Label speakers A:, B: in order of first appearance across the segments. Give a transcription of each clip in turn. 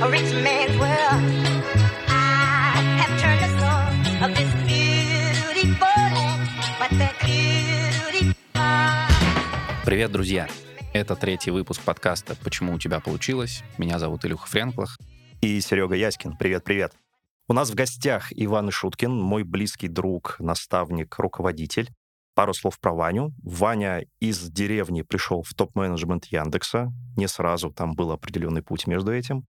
A: a rich man's world. I have turned the soul of this beautiful land, but the beautiful.
B: Привет, друзья! Это третий выпуск подкаста «Почему у тебя получилось?». Меня зовут Илюха Френклах.
C: И Серега Яськин. Привет-привет. У нас в гостях Иван Шуткин, мой близкий друг, наставник, руководитель. Пару слов про Ваню. Ваня из деревни пришел в топ-менеджмент Яндекса. Не сразу, там был определенный путь между этим.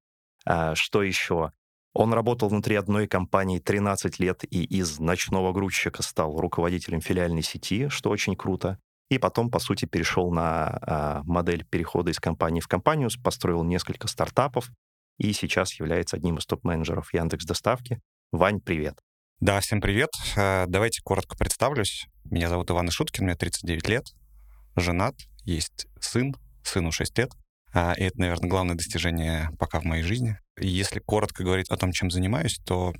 C: А, что еще? Он работал внутри одной компании 13 лет и из ночного грузчика стал руководителем филиальной сети, что очень круто. И потом, по сути, перешел на а, модель перехода из компании в компанию, построил несколько стартапов и сейчас является одним из топ-менеджеров Яндекс Доставки. Вань, привет.
D: Да, всем привет. Э, Давайте коротко представлюсь. Меня зовут Иван Ишуткин, мне 39 лет, женат, есть сын, сыну 6 лет. А, И это, наверное, главное достижение пока в моей жизни. Если коротко говорить о том, чем занимаюсь, то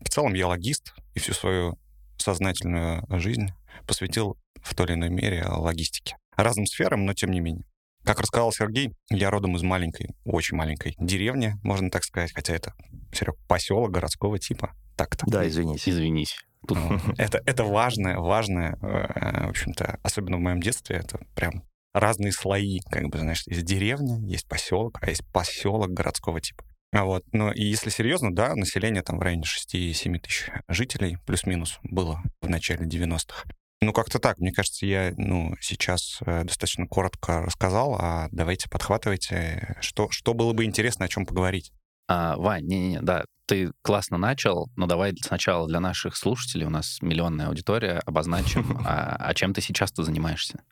D: в целом я логист и всю свою сознательную жизнь посвятил в той или иной мере логистике. Разным сферам, но тем не менее. Как рассказал Сергей, я родом из маленькой, очень маленькой деревни, можно так сказать, хотя это, Серег, поселок городского типа. Так-то.
C: Да, извините.
B: Извинись. Тут
D: Это, это важное, важное, э, в общем-то, особенно в моем детстве, это прям разные слои, как бы, знаешь, есть деревня, есть поселок, а есть поселок городского типа. А Вот. Ну, и если серьезно, да, население там в районе 6-7 тысяч жителей, плюс-минус, было в начале 90-х. Ну, как-то так. Мне кажется, я, ну, сейчас э, достаточно коротко рассказал, а давайте подхватывайте, что, что было бы интересно, о чем поговорить.
B: А, Вань, не-не-не, да, ты классно начал, но давай сначала для наших слушателей, у нас миллионная аудитория, обозначим, а, а чем ты сейчас-то занимаешься?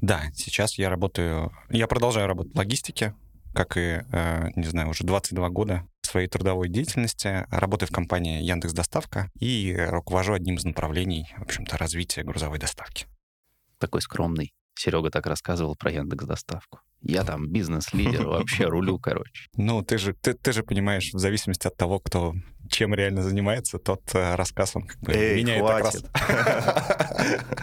D: Да, сейчас я работаю, я продолжаю работать в логистике, как и, э, не знаю, уже 22 года своей трудовой деятельности. Работаю в компании Яндекс Доставка и руковожу одним из направлений, в общем-то, развития грузовой доставки.
B: Такой скромный. Серега так рассказывал про Яндекс Доставку. Я там бизнес-лидер, вообще рулю, короче.
D: Ну, ты же, ты, ты же понимаешь, в зависимости от того, кто чем реально занимается, тот э, рассказ, он как бы
C: Эй,
D: меняет
C: хватит.
D: окрас.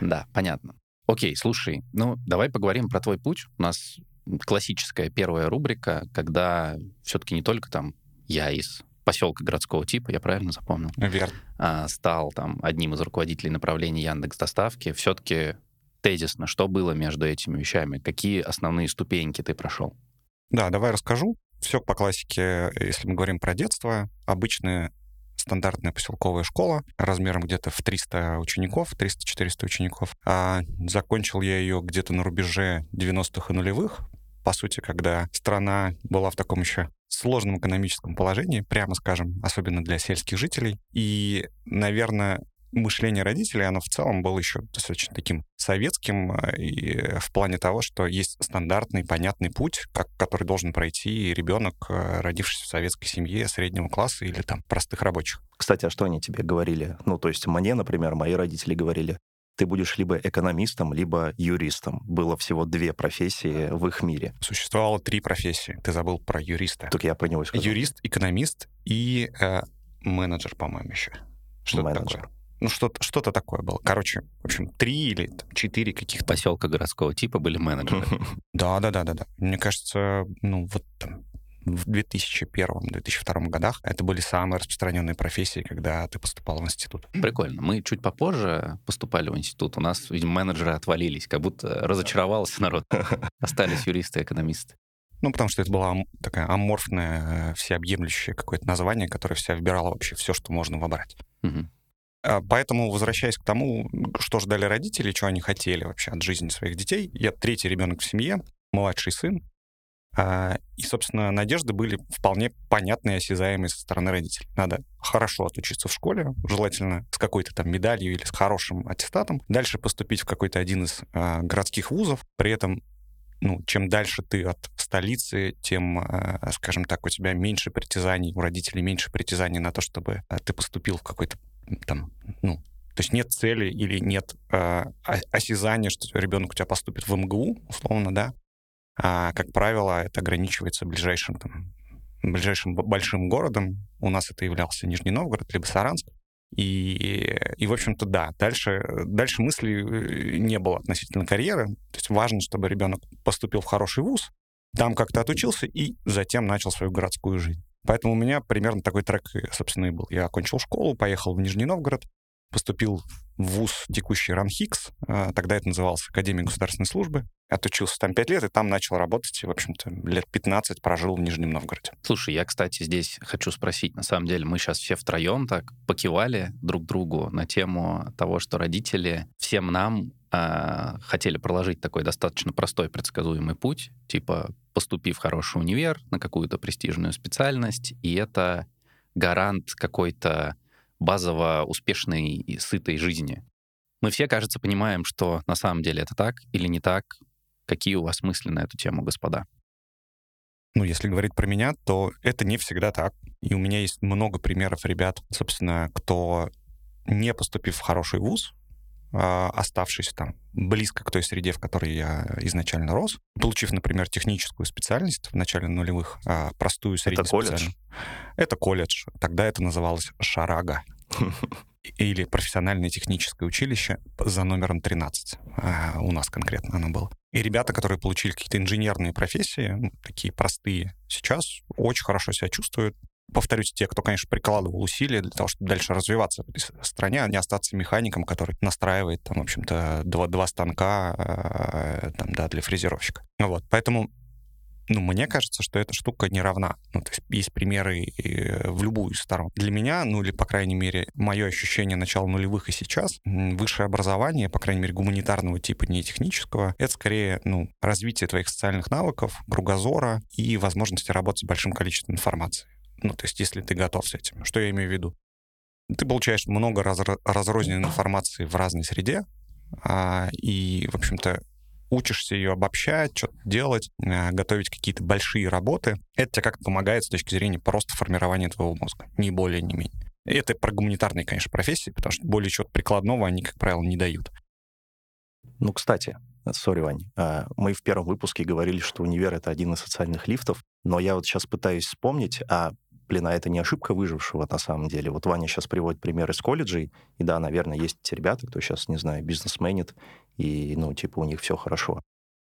B: Да, понятно. Окей, слушай, ну давай поговорим про твой путь. У нас классическая первая рубрика, когда все-таки не только там я из поселка городского типа, я правильно запомнил,
D: Верно.
B: а, стал там одним из руководителей направления Яндекс Доставки. Все-таки тезисно, что было между этими вещами? Какие основные ступеньки ты прошел?
D: Да, давай расскажу. Все по классике, если мы говорим про детство. Обычная стандартная поселковая школа размером где-то в 300 учеников, 300-400 учеников. А закончил я ее где-то на рубеже 90-х и нулевых, по сути, когда страна была в таком еще сложном экономическом положении, прямо скажем, особенно для сельских жителей. И, наверное, мышление родителей, оно в целом было еще достаточно таким советским э, и в плане того, что есть стандартный, понятный путь, как, который должен пройти ребенок, э, родившийся в советской семье среднего класса или там простых рабочих.
C: Кстати, а что они тебе говорили? Ну, то есть мне, например, мои родители говорили, ты будешь либо экономистом, либо юристом. Было всего две профессии в их мире.
D: Существовало три профессии. Ты забыл про юриста.
C: Только я про него сказал.
D: Юрист, экономист и э, менеджер, по-моему, еще. Что-то
C: Менеджер.
D: такое. Ну, что-то, что-то такое было. Короче, в общем, три или там, четыре каких-то.
B: Поселка городского типа были менеджеры.
D: Да, да, да, да, да. Мне кажется, ну, вот там в 2001-2002 годах это были самые распространенные профессии, когда ты поступал в институт.
B: Прикольно. Мы чуть попозже поступали в институт. У нас, видимо, менеджеры отвалились, как будто разочаровался народ. Остались юристы и экономисты.
D: Ну, потому что это было такая аморфное, всеобъемлющее какое-то название, которое в себя вбирало вообще все, что можно вобрать. А, Поэтому, возвращаясь к тому, что ждали родители, что они хотели вообще от жизни своих детей, я третий ребенок в семье, младший сын, а, и, собственно, надежды были вполне понятные и осязаемые со стороны родителей. Надо хорошо отучиться в школе, желательно с какой-то там медалью или с хорошим аттестатом, дальше поступить в какой-то один из а, городских вузов, при этом ну, чем дальше ты от столицы, тем, скажем так, у тебя меньше притязаний, у родителей меньше притязаний на то, чтобы ты поступил в какой-то там, ну, то есть нет цели или нет э, осязания, что ребенок у тебя поступит в МГУ, условно, да. А, как правило, это ограничивается ближайшим, там, ближайшим большим городом. У нас это являлся Нижний Новгород, либо Саранск. И, и в общем-то, да, дальше, дальше мысли э, не было относительно карьеры. То есть важно, чтобы ребенок поступил в хороший вуз, Там как-то отучился и затем начал свою городскую жизнь. Поэтому у меня примерно такой трек, собственно, и был. Я окончил школу, поехал в Нижний Новгород, поступил в ВУЗ текущий РАНХИКС, а, тогда это назывался Академия государственной службы. Отучился там 5 лет, и там начал работать, и, в общем-то, лет 15 прожил в Нижнем Новгороде.
B: Слушай, я, кстати, здесь хочу спросить, на самом деле, мы сейчас все втроем так покивали друг другу на тему того, что родители всем нам э, хотели проложить такой достаточно простой предсказуемый путь, типа поступи в хороший универ на какую-то престижную специальность, и это гарант какой-то базово успешной и сытой жизни. Мы все, кажется, понимаем, что на самом деле это так или не так. Какие у вас мысли на эту тему, господа?
D: Ну, если говорить про меня, то это не всегда так. И у меня есть много примеров ребят, собственно, кто, не поступив в хороший вуз, а, оставшись там близко к той среде, в которой я изначально рос, получив, например, техническую специальность в начале нулевых, а, простую среднюю
C: Это колледж?
D: Это колледж. Тогда это называлось «Шарага» или профессиональное техническое училище за номером 13. А, у нас конкретно оно было. И ребята, которые получили какие-то инженерные профессии, ну, такие простые, сейчас очень хорошо себя чувствуют, повторюсь, те, кто, конечно, прикладывал усилия для того, чтобы дальше развиваться в этой стране, а не остаться механиком, который настраивает, там, в общем-то, два, два станка э, там, да, для фрезеровщика. Вот, поэтому ну, мне кажется, что эта штука не равна. Ну, то есть есть примеры в любую сторону. Для меня, ну, или, по крайней мере, мое ощущение начала нулевых и сейчас, высшее образование, по крайней мере, гуманитарного типа, не технического, это скорее, ну, развитие твоих социальных навыков, кругозора и возможности работать с большим количеством информации. Ну, то есть, если ты готов с этим. Что я имею в виду? Ты получаешь много раз, разрозненной информации в разной среде, а, и, в общем-то, учишься ее обобщать, что-то делать, а, готовить какие-то большие работы. Это тебе как-то помогает с точки зрения просто формирования твоего мозга, ни более, ни менее. И это про гуманитарные, конечно, профессии, потому что более чего-то прикладного они, как правило, не дают.
C: Ну, кстати, сори, Вань, а, мы в первом выпуске говорили, что универ — это один из социальных лифтов, но я вот сейчас пытаюсь вспомнить, а блин, а это не ошибка выжившего на самом деле. Вот Ваня сейчас приводит пример из колледжей, и да, наверное, есть ребята, кто сейчас, не знаю, бизнесменит, и, ну, типа, у них все хорошо.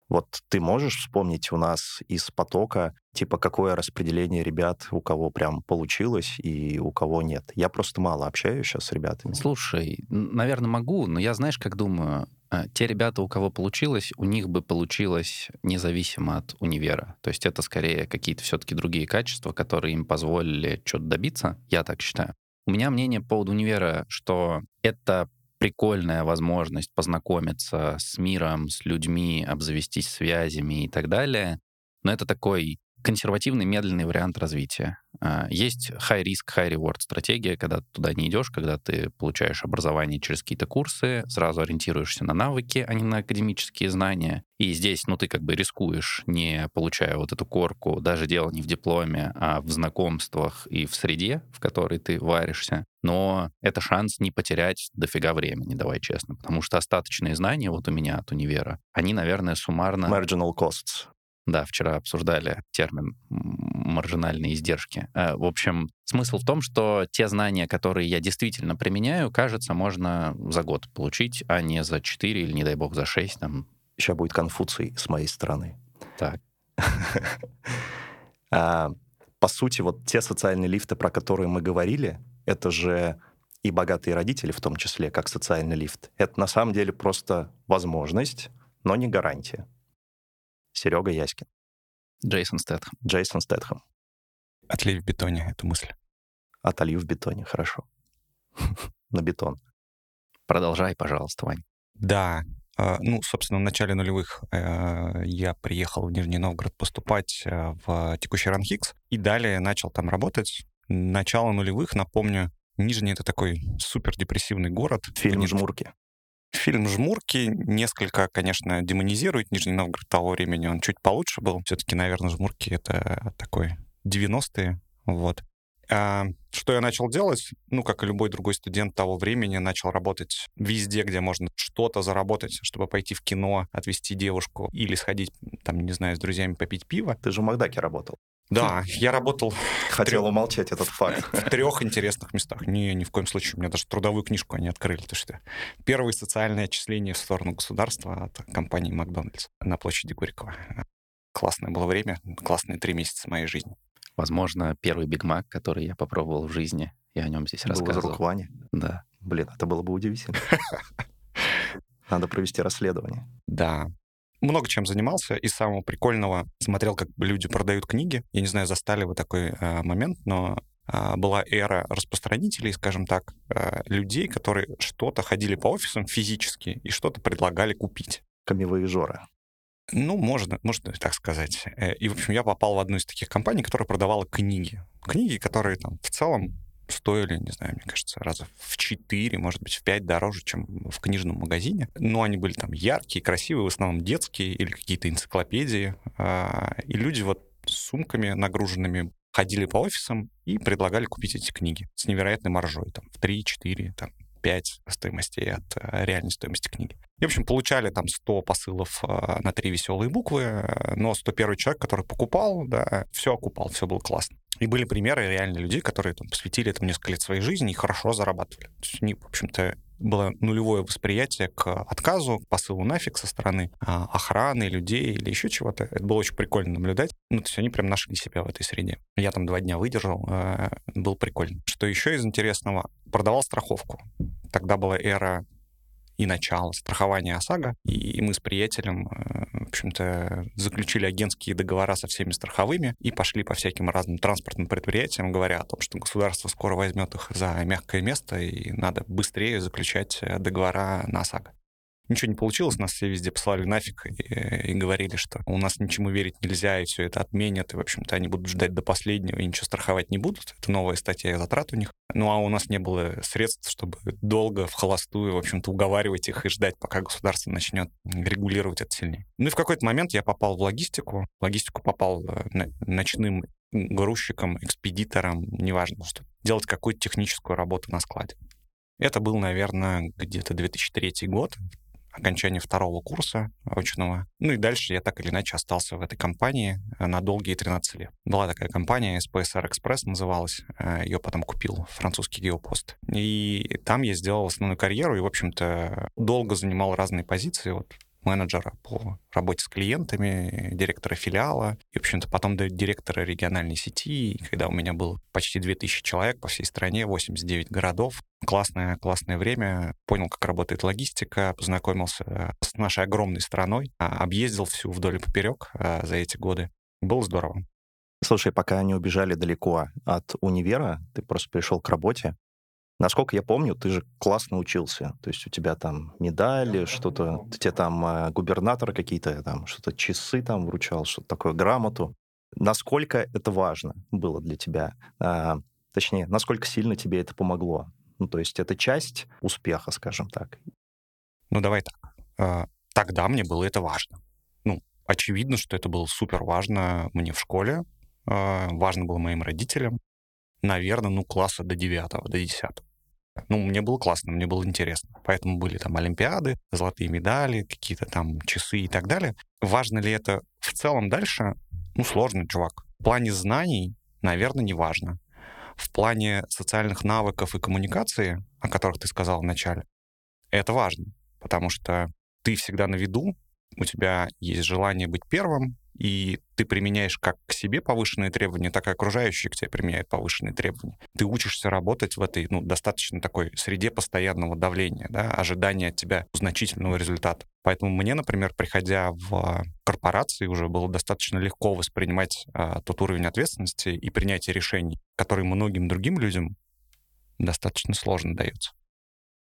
C: Вот ты можешь вспомнить у нас из потока, типа, какое распределение ребят, у кого прям получилось и у кого нет? Я просто мало общаюсь сейчас с ребятами.
B: Слушай, наверное, могу, но я, знаешь, как думаю, а, те ребята, у кого получилось, у них бы получилось независимо от универа. То есть это скорее какие-то все-таки другие качества, которые им позволили что-то добиться, я так считаю. У меня мнение по поводу универа, что это прикольная возможность познакомиться с миром, с людьми, обзавестись связями и так далее. Но это такой консервативный, медленный вариант развития. А, есть high risk, high reward стратегия, когда ты туда не идешь, когда ты получаешь образование через какие-то курсы, сразу ориентируешься на навыки, а не на академические знания. И здесь, ну, ты как бы рискуешь, не получая вот эту корку, даже дело не в дипломе, а в знакомствах и в среде, в которой ты варишься. Но это шанс не потерять дофига времени, давай честно. Потому что остаточные знания вот у меня от универа, они, наверное, суммарно...
C: Marginal costs.
B: Да, вчера обсуждали термин маржинальные издержки. Э, в общем, смысл в том, что те знания, которые я действительно применяю, кажется, можно за год получить, а не за 4 или, не дай бог, за 6. Там.
C: Сейчас будет конфуций с моей стороны.
B: Так.
C: А, по сути, вот те социальные лифты, про которые мы говорили, это же и богатые родители в том числе, как социальный лифт. Это на самом деле просто возможность, но не гарантия. Серега Яськин.
B: Джейсон Стэтхэм.
C: Джейсон Стэтхэм.
D: Отлей в бетоне эту мысль.
C: Отолью в бетоне, хорошо. На бетон.
B: Продолжай, пожалуйста, Вань.
D: Да, а, ну, собственно, в начале нулевых э, я приехал в Нижний Новгород поступать э, в текущий РАНХИКС и далее начал там работать. Начало нулевых, напомню, Нижний — это такой супер депрессивный город.
C: Фильм «Жмурки».
D: Фильм «Жмурки» несколько, конечно, демонизирует Нижний Новгород того времени. Он чуть получше был. Все-таки, наверное, «Жмурки» — это такой 90-е. Вот. А, что я начал делать? Ну, как и любой другой студент того времени, начал работать везде, где можно что-то заработать, чтобы пойти в кино, отвезти девушку или сходить, там, не знаю, с друзьями попить пиво.
C: Ты же в Макдаке работал.
D: Да, я работал...
C: Хотел трех, умолчать этот факт.
D: В трех интересных местах. Не, ни в коем случае. У меня даже трудовую книжку они открыли. То что первое социальное отчисление в сторону государства от компании Макдональдс на площади Горького. Классное было время, классные три месяца моей жизни.
B: Возможно, первый Биг Мак, который я попробовал в жизни, я о нем здесь
C: Был из
B: рассказывал.
C: рук Вани.
B: Да.
C: Блин, это было бы удивительно. Надо провести расследование.
D: Да. Много чем занимался. Из самого прикольного смотрел, как люди продают книги. Я не знаю, застали вы такой э, момент, но а, была эра распространителей, скажем так, э, людей, которые что-то ходили по офисам физически и что-то предлагали купить.
C: Камевоежоры.
D: Ну, можно, можно так сказать. Э, И, в общем, я попал в одну из таких компаний, которая продавала книги. Книги, которые там в целом стоили, не знаю, мне кажется, раза в 4, может быть, в 5 дороже, чем в книжном магазине. Но они были там яркие, красивые, в основном детские или какие-то энциклопедии. А, И люди вот с сумками нагруженными ходили по офисам и предлагали купить эти книги с невероятной маржой, там, в 3, 4, там, 5 стоимостей от э, реальной стоимости книги. И, в общем, получали там 100 посылов э, на три веселые буквы, э, но 101 человек, который покупал, да, все окупал, все было классно. И были примеры реально людей, которые там, посвятили этому несколько лет своей жизни и хорошо зарабатывали. То есть у них, в общем-то, было нулевое восприятие к отказу, к посылу нафиг со стороны а, охраны, людей или еще чего-то. Это было очень прикольно наблюдать. Ну, то есть они прям нашли себя в этой среде. Я там два дня выдержал, э, был прикольно. Что еще из интересного? Продавал страховку. Тогда была эра и начало страхования ОСАГО. И мы с приятелем, э, в общем-то, заключили агентские договора со всеми страховыми и пошли по всяким разным транспортным предприятиям, говоря о том, что государство скоро возьмет их за мягкое место, и надо быстрее заключать э, договора на ОСАГО. Ничего не получилось, нас все везде послали нафиг и, и говорили, что у нас ничему верить нельзя, и все это отменят, и, в общем-то, они будут ждать до последнего и ничего страховать не будут. Это новая статья затрат у них. Ну, а у нас не было средств, чтобы долго в холостую, в общем-то, уговаривать их и ждать, пока государство начнет регулировать это сильнее. Ну и в какой-то момент я попал в логистику. В логистику попал э, ночным грузчиком, экспедитором, неважно что, делать какую-то техническую работу на складе. Это был, наверное, где-то 2003 год, окончание второго курса очного. Ну и дальше я так или иначе остался в этой компании э, на долгие 13 лет. Была такая компания, SPSR Express называлась. э, Ее потом купил французский геопост. И там я сделал основную карьеру и, в общем-то, долго занимал разные позиции. Вот менеджера по работе с клиентами, директора филиала, и, в общем-то, потом до директора региональной сети, когда у меня было почти 2000 человек по всей стране, 89 городов. Классное, классное время. Понял, как работает логистика, познакомился с нашей огромной страной, а, объездил всю вдоль и поперек а, за эти годы. Было здорово.
C: Слушай, пока они убежали далеко от универа, ты просто пришел к работе. Насколько я помню, ты же классно учился. То есть у тебя там медали, что-то, тебе там э, губернатор какие-то, там что-то часы там вручал, что-то такое, грамоту. Насколько это важно было для тебя? А, точнее, насколько сильно тебе это помогло? Ну, то есть это часть успеха, скажем так.
D: Ну, давай так. А, Тогда мне было это важно. Ну, очевидно, что это было супер важно мне в школе, важно было моим родителям. Наверное, ну, класса до девятого, до десятого. Ну, мне было классно, мне было интересно. Поэтому были там олимпиады, золотые медали, какие-то там часы и так далее. Важно ли это в целом дальше? Ну, сложно, чувак. В плане знаний, наверное, не важно. В плане социальных навыков и коммуникации, о которых ты сказал в начале, это важно, потому что ты всегда на виду, у тебя есть желание быть первым, и ты применяешь как к себе повышенные требования, так и окружающие к тебе применяют повышенные требования. Ты учишься работать в этой, ну, достаточно такой среде постоянного давления, да, ожидания от тебя значительного результата. Поэтому мне, например, приходя в корпорации, уже было достаточно легко воспринимать а, тот уровень ответственности и принятия решений, который многим другим людям достаточно сложно дается.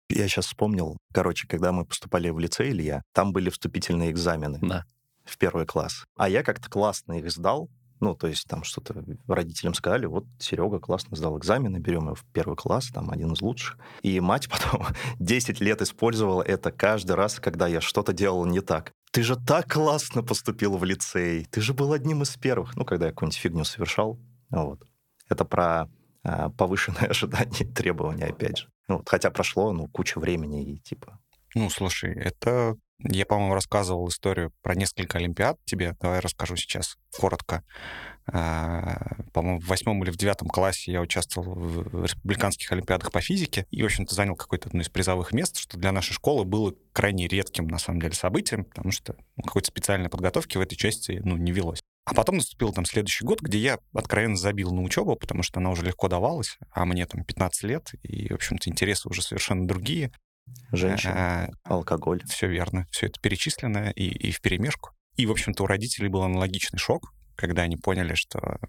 C: Я сейчас вспомнил, короче, когда мы поступали в лицей, Илья, там были вступительные экзамены.
B: Да.
C: В первый класс. А я как-то классно их сдал. Ну, то есть там что-то родителям сказали, вот Серега классно сдал экзамены, берем его в первый класс, там один из лучших. И мать потом 10 лет использовала это каждый раз, когда я что-то делал не так. Ты же так классно поступил в лицей, ты же был одним из первых. Ну, когда я какую-нибудь фигню совершал. Вот. Это про а, повышенные ожидания и требования, опять же. Ну, вот, хотя прошло, ну, куча времени, и типа
D: Ну, слушай, это... Я, по-моему, рассказывал историю про несколько Олимпиад тебе. Давай расскажу сейчас коротко. А, По-моему, в восьмом или в девятом классе я участвовал в республиканских Олимпиадах по физике и, в общем-то, занял какое-то одно из призовых мест, что для нашей школы было крайне редким, на самом деле, событием, потому что ну, какой-то специальной подготовки в этой части ну, не велось. А потом наступил там следующий год, где я откровенно забил на учебу, потому что она уже легко давалась, а мне там 15 лет, и, в общем-то, интересы уже совершенно другие.
C: Женщина, алкоголь.
D: Все верно, все это перечислено и, и в перемешку. И, в общем-то, у родителей был аналогичный шок, когда они поняли, что,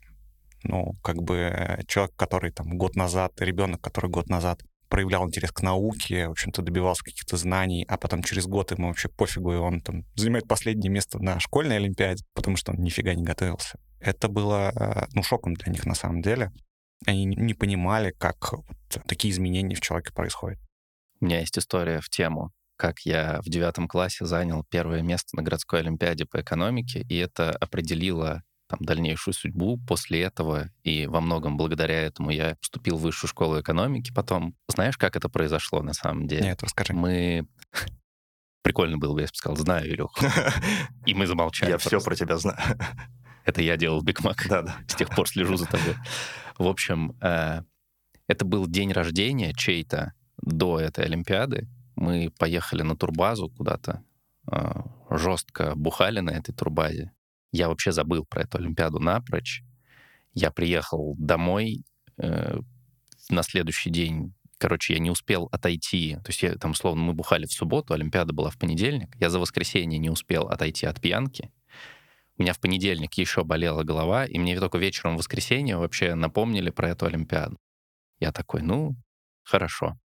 D: ну, как бы человек, который там год назад, ребенок, который год назад проявлял интерес к науке, в общем-то, добивался каких-то знаний, а потом через год ему вообще пофигу, и он там занимает последнее место на школьной олимпиаде, потому что он нифига не готовился. Это было, э, ну, шоком для них на самом деле. Они не понимали, как вот такие изменения в человеке происходят.
B: У меня есть история в тему, как я в девятом классе занял первое место на городской олимпиаде по экономике, и это определило там, дальнейшую судьбу после этого, и во многом благодаря этому я вступил в высшую школу экономики потом. Знаешь, как это произошло на самом деле?
D: Нет, расскажи.
B: Мы... Прикольно было бы, я бы сказал, знаю, Илюх. И мы замолчали.
C: Я все про тебя знаю.
B: Это я делал Биг Мак.
C: Да, да.
B: С тех пор слежу за тобой. В общем, э, это был день рождения чей-то до этой Олимпиады. Мы поехали на турбазу куда-то, э, жестко бухали на этой турбазе. Я вообще забыл про эту Олимпиаду напрочь. Я приехал домой э, на следующий день. Короче, я не успел отойти. То есть, я, там, условно, мы бухали в субботу, Олимпиада была в понедельник. Я за воскресенье не успел отойти от пьянки. У меня в понедельник еще болела голова, и мне только вечером в воскресенье вообще напомнили про эту Олимпиаду. Я такой, ну, хорошо.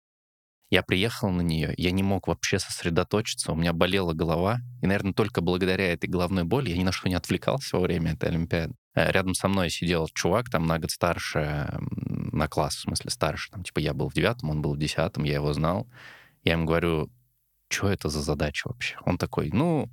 B: Я приехал на нее, я не мог вообще сосредоточиться, у меня болела голова, и, наверное, только благодаря этой головной боли я ни на что не отвлекался во время этой Олимпиады. Э, рядом со мной сидел чувак, там на год старше, на класс, в смысле старше, там, типа я был в девятом, он был в десятом, я его знал. Я ему говорю, что это за задача вообще? Он такой, ну,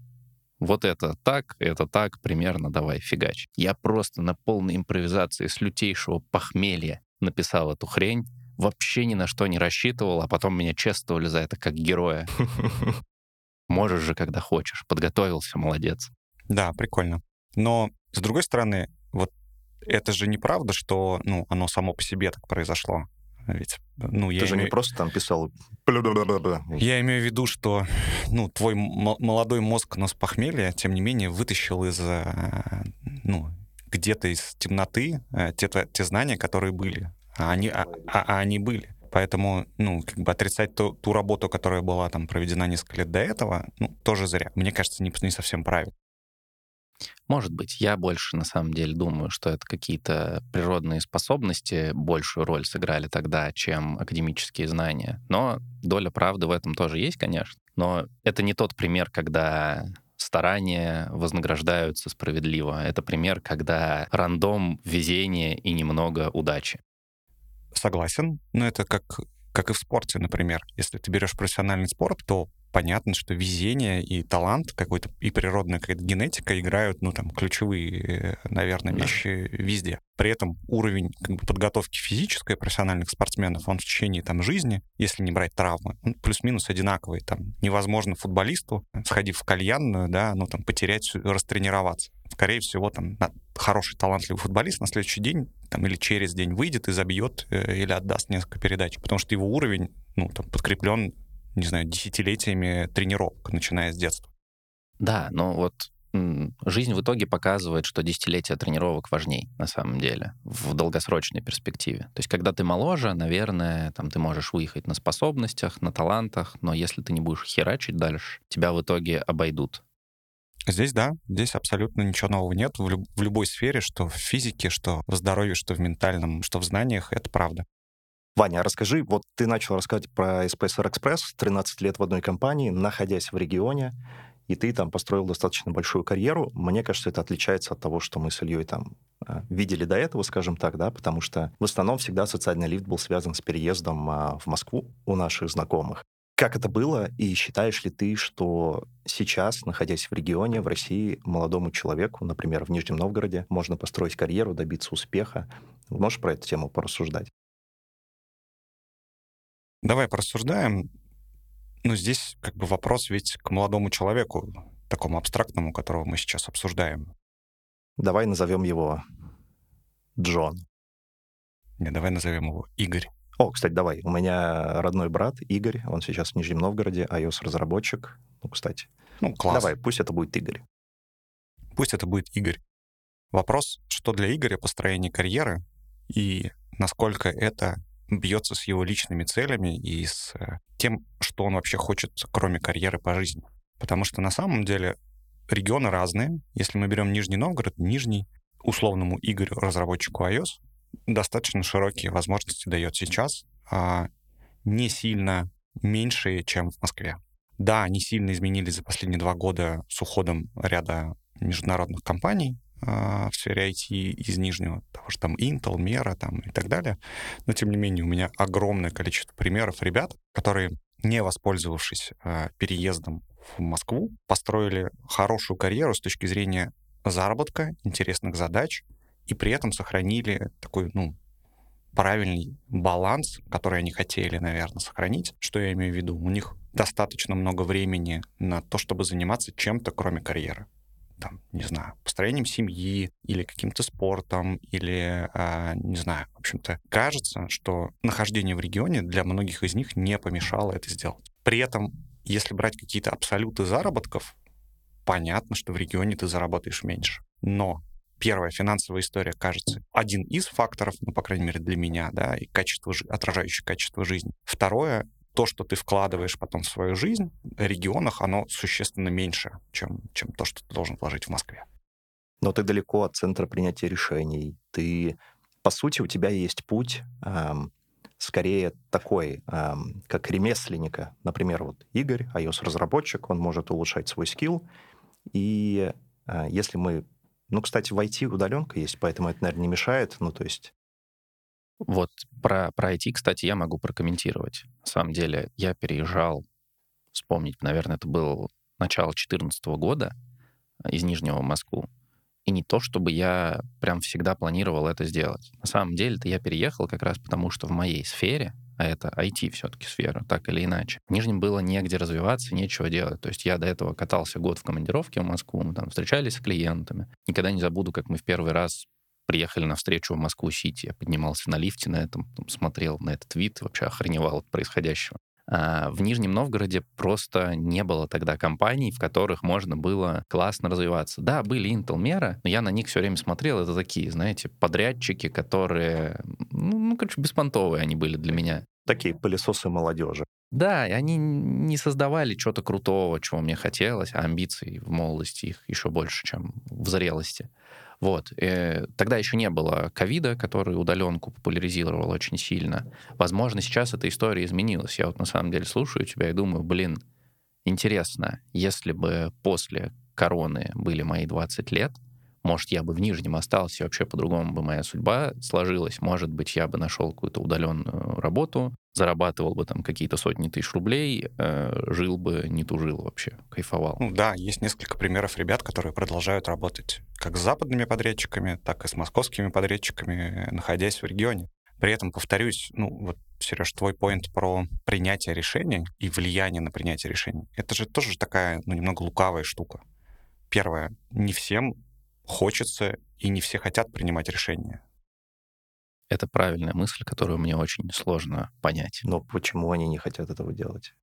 B: вот это так, это так, примерно, давай, фигач. Я просто на полной импровизации с лютейшего похмелья написал эту хрень, вообще ни на что не рассчитывал, а потом меня чествовали за это как героя. Можешь же, когда хочешь. Подготовился, молодец.
D: Да, прикольно. Но, с другой стороны, вот это же неправда, что ну, оно само по себе так произошло. Ведь, ну, я
C: Ты же
D: имею...
C: не просто там писал...
D: Я имею в виду, что ну, твой молодой мозг, но с похмелья, тем не менее, вытащил из, э, ну, где-то из темноты э, те, те знания, которые были а они, а, а, а они были. Поэтому, ну, как бы отрицать ту, ту работу, которая была там проведена несколько лет до этого, ну, тоже зря. Мне кажется, не, не совсем правильно.
B: Может быть, я больше на самом деле думаю, что это какие-то природные способности большую роль сыграли тогда, чем академические знания. Но доля правды в этом тоже есть, конечно. Но это не тот пример, когда старания вознаграждаются справедливо. Это пример, когда рандом, везение и немного удачи.
D: Согласен, но это как, как и в спорте, например. Если ты берешь профессиональный спорт, то понятно, что везение и талант какой-то, и природная какая-то генетика играют, ну, там, ключевые, наверное, вещи да. везде. При этом уровень как бы, подготовки физической профессиональных спортсменов, он в течение там, жизни, если не брать травмы, он плюс-минус одинаковый. Там невозможно футболисту, сходив в кальянную, да, ну, там, потерять, растренироваться. Скорее всего, там, хороший, талантливый футболист на следующий день там, или через день выйдет и забьет э, или отдаст несколько передач, потому что его уровень ну, там, подкреплен не знаю, десятилетиями тренировок, начиная с детства.
B: Да, но вот жизнь в итоге показывает, что десятилетия тренировок важней на самом деле в долгосрочной перспективе. То есть, когда ты моложе, наверное, там ты можешь выехать на способностях, на талантах, но если ты не будешь херачить дальше, тебя в итоге обойдут.
D: Здесь, да, здесь абсолютно ничего нового нет. В, люб- в любой сфере, что в физике, что в здоровье, что в ментальном, что в знаниях, это правда.
C: Ваня, а расскажи, вот ты начал рассказывать про SPSR Express, 13 лет в одной компании, находясь в регионе, и ты там построил достаточно большую карьеру. Мне кажется, это отличается от того, что мы с Ильей там а, видели до этого, скажем так, да, потому что в основном всегда социальный лифт был связан с переездом а, в Москву у наших знакомых. Как это было, и считаешь ли ты, что сейчас, находясь в регионе, в России, молодому человеку, например, в Нижнем Новгороде, можно построить карьеру, добиться успеха? Можешь про эту тему порассуждать?
D: Давай порассуждаем. Ну, здесь как бы вопрос ведь к молодому человеку, такому абстрактному, которого мы сейчас обсуждаем.
C: Давай назовем его Джон.
D: Не, давай назовем его Игорь.
C: О, кстати, давай. У меня родной брат Игорь, он сейчас в Нижнем Новгороде, iOS-разработчик. Ну, кстати.
D: Ну, класс.
C: Давай, пусть это будет Игорь.
D: Пусть это будет Игорь. Вопрос, что для Игоря построение карьеры и насколько это бьется с его личными целями и с э, тем, что он вообще хочет, кроме карьеры по жизни. Потому что на самом деле регионы разные. Если мы берем Нижний Новгород, Нижний, условному Игорю, разработчику iOS, достаточно широкие возможности дает сейчас, а не сильно меньшие, чем в Москве. Да, они сильно изменились за последние два года с уходом ряда международных компаний а, в сфере IT из Нижнего, того же там Intel, Mera там и так далее. Но, тем не менее, у меня огромное количество примеров ребят, которые, не воспользовавшись а, переездом в Москву, построили хорошую карьеру с точки зрения заработка, интересных задач, и при этом сохранили такой, ну, правильный баланс, который они хотели, наверное, сохранить. Что я имею в виду? У них достаточно много времени на то, чтобы заниматься чем-то, кроме карьеры. Там, не знаю, построением семьи или каким-то спортом, или, а, не знаю, в общем-то, кажется, что нахождение в регионе для многих из них не помешало это сделать. При этом, если брать какие-то абсолюты заработков, понятно, что в регионе ты заработаешь меньше. Но первая финансовая история, кажется, один из факторов, ну, по крайней мере, для меня, да, и качество, отражающее качество жизни. Второе, то, что ты вкладываешь потом в свою жизнь, в регионах, оно существенно меньше, чем, чем то, что ты должен вложить в Москве.
C: Но ты далеко от центра принятия решений. Ты, по сути, у тебя есть путь эм, скорее такой, эм, как ремесленника. Например, вот Игорь, iOS-разработчик, он может улучшать свой скилл. И э, если мы... Ну, кстати, в IT удаленка есть, поэтому это, наверное, не мешает. Ну, то есть
B: вот про, про IT, кстати, я могу прокомментировать. На самом деле, я переезжал, вспомнить, наверное, это был начало 2014 года э, из Нижнего в Москву. И не то, чтобы я прям всегда планировал это сделать. На самом деле-то я переехал как раз потому, что в моей сфере, а это IT все-таки сфера, так или иначе, в Нижнем было негде развиваться, нечего делать. То есть я до этого катался год в командировке в Москву, мы там встречались с клиентами. Никогда не забуду, как мы в первый раз приехали на встречу в Москву-Сити. Я поднимался на лифте на этом, смотрел на этот вид вообще охреневал от происходящего. А в Нижнем Новгороде просто не было тогда компаний, в которых можно было классно развиваться. Да, были Intel Mera, но я на них все время смотрел. Это такие, знаете, подрядчики, которые, ну, ну короче, беспонтовые они были для меня.
C: Такие пылесосы молодежи.
B: Да, и они не создавали чего-то крутого, чего мне хотелось, а амбиций в молодости их еще больше, чем в зрелости. Вот. И э, тогда еще не было ковида, который удаленку популяризировал очень сильно. Возможно, сейчас эта история изменилась. Я вот на самом деле слушаю тебя и думаю, блин, интересно, если бы после короны были мои 20 лет, может, я бы в Нижнем остался, и вообще по-другому бы моя судьба сложилась. Может быть, я бы нашел какую-то удаленную работу, зарабатывал бы там какие-то сотни тысяч рублей, э, жил бы, не тужил вообще, кайфовал.
D: Ну да, есть несколько примеров ребят, которые продолжают работать как с западными подрядчиками, так и с московскими подрядчиками, находясь в регионе. При этом, повторюсь, ну вот, Сереж, твой поинт про принятие решений и влияние на принятие решений, это же тоже такая, ну, немного лукавая штука. Первое, не всем хочется и не все хотят принимать решения.
B: Это правильная мысль, которую мне очень сложно понять.
C: Но почему они не хотят этого делать?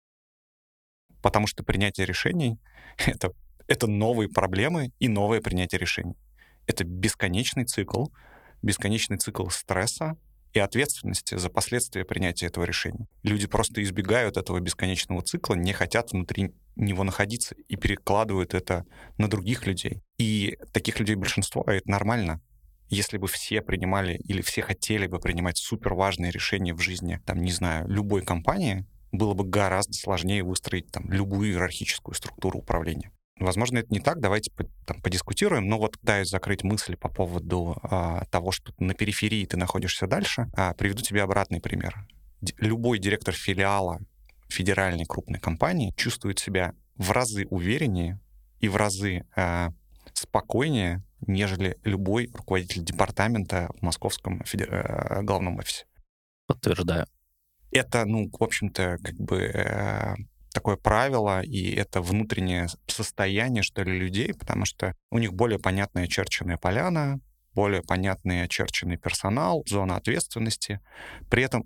D: Потому что принятие решений — это, это новые проблемы и новое принятие решений. Это бесконечный цикл, бесконечный цикл стресса и ответственности за последствия принятия этого решения. Люди просто избегают этого бесконечного цикла, не хотят внутри него находиться и перекладывают это на других людей. И таких людей большинство, а это нормально. Если бы все принимали или все хотели бы принимать супер важные решения в жизни, там, не знаю, любой компании, было бы гораздо сложнее выстроить там любую иерархическую структуру управления. Возможно, это не так, давайте там, подискутируем, но вот пытаюсь закрыть мысли по поводу а, того, что на периферии ты находишься дальше. А, приведу тебе обратный пример. Д- любой директор филиала федеральной крупной компании чувствует себя в разы увереннее и в разы а, спокойнее, нежели любой руководитель департамента в московском федер... Э, главном офисе.
B: Подтверждаю.
D: Это, ну, в общем-то, как бы э, такое правило, и это внутреннее состояние, что ли, людей, потому что у них более понятная очерченная поляна, более понятный очерченный персонал, зона ответственности. При этом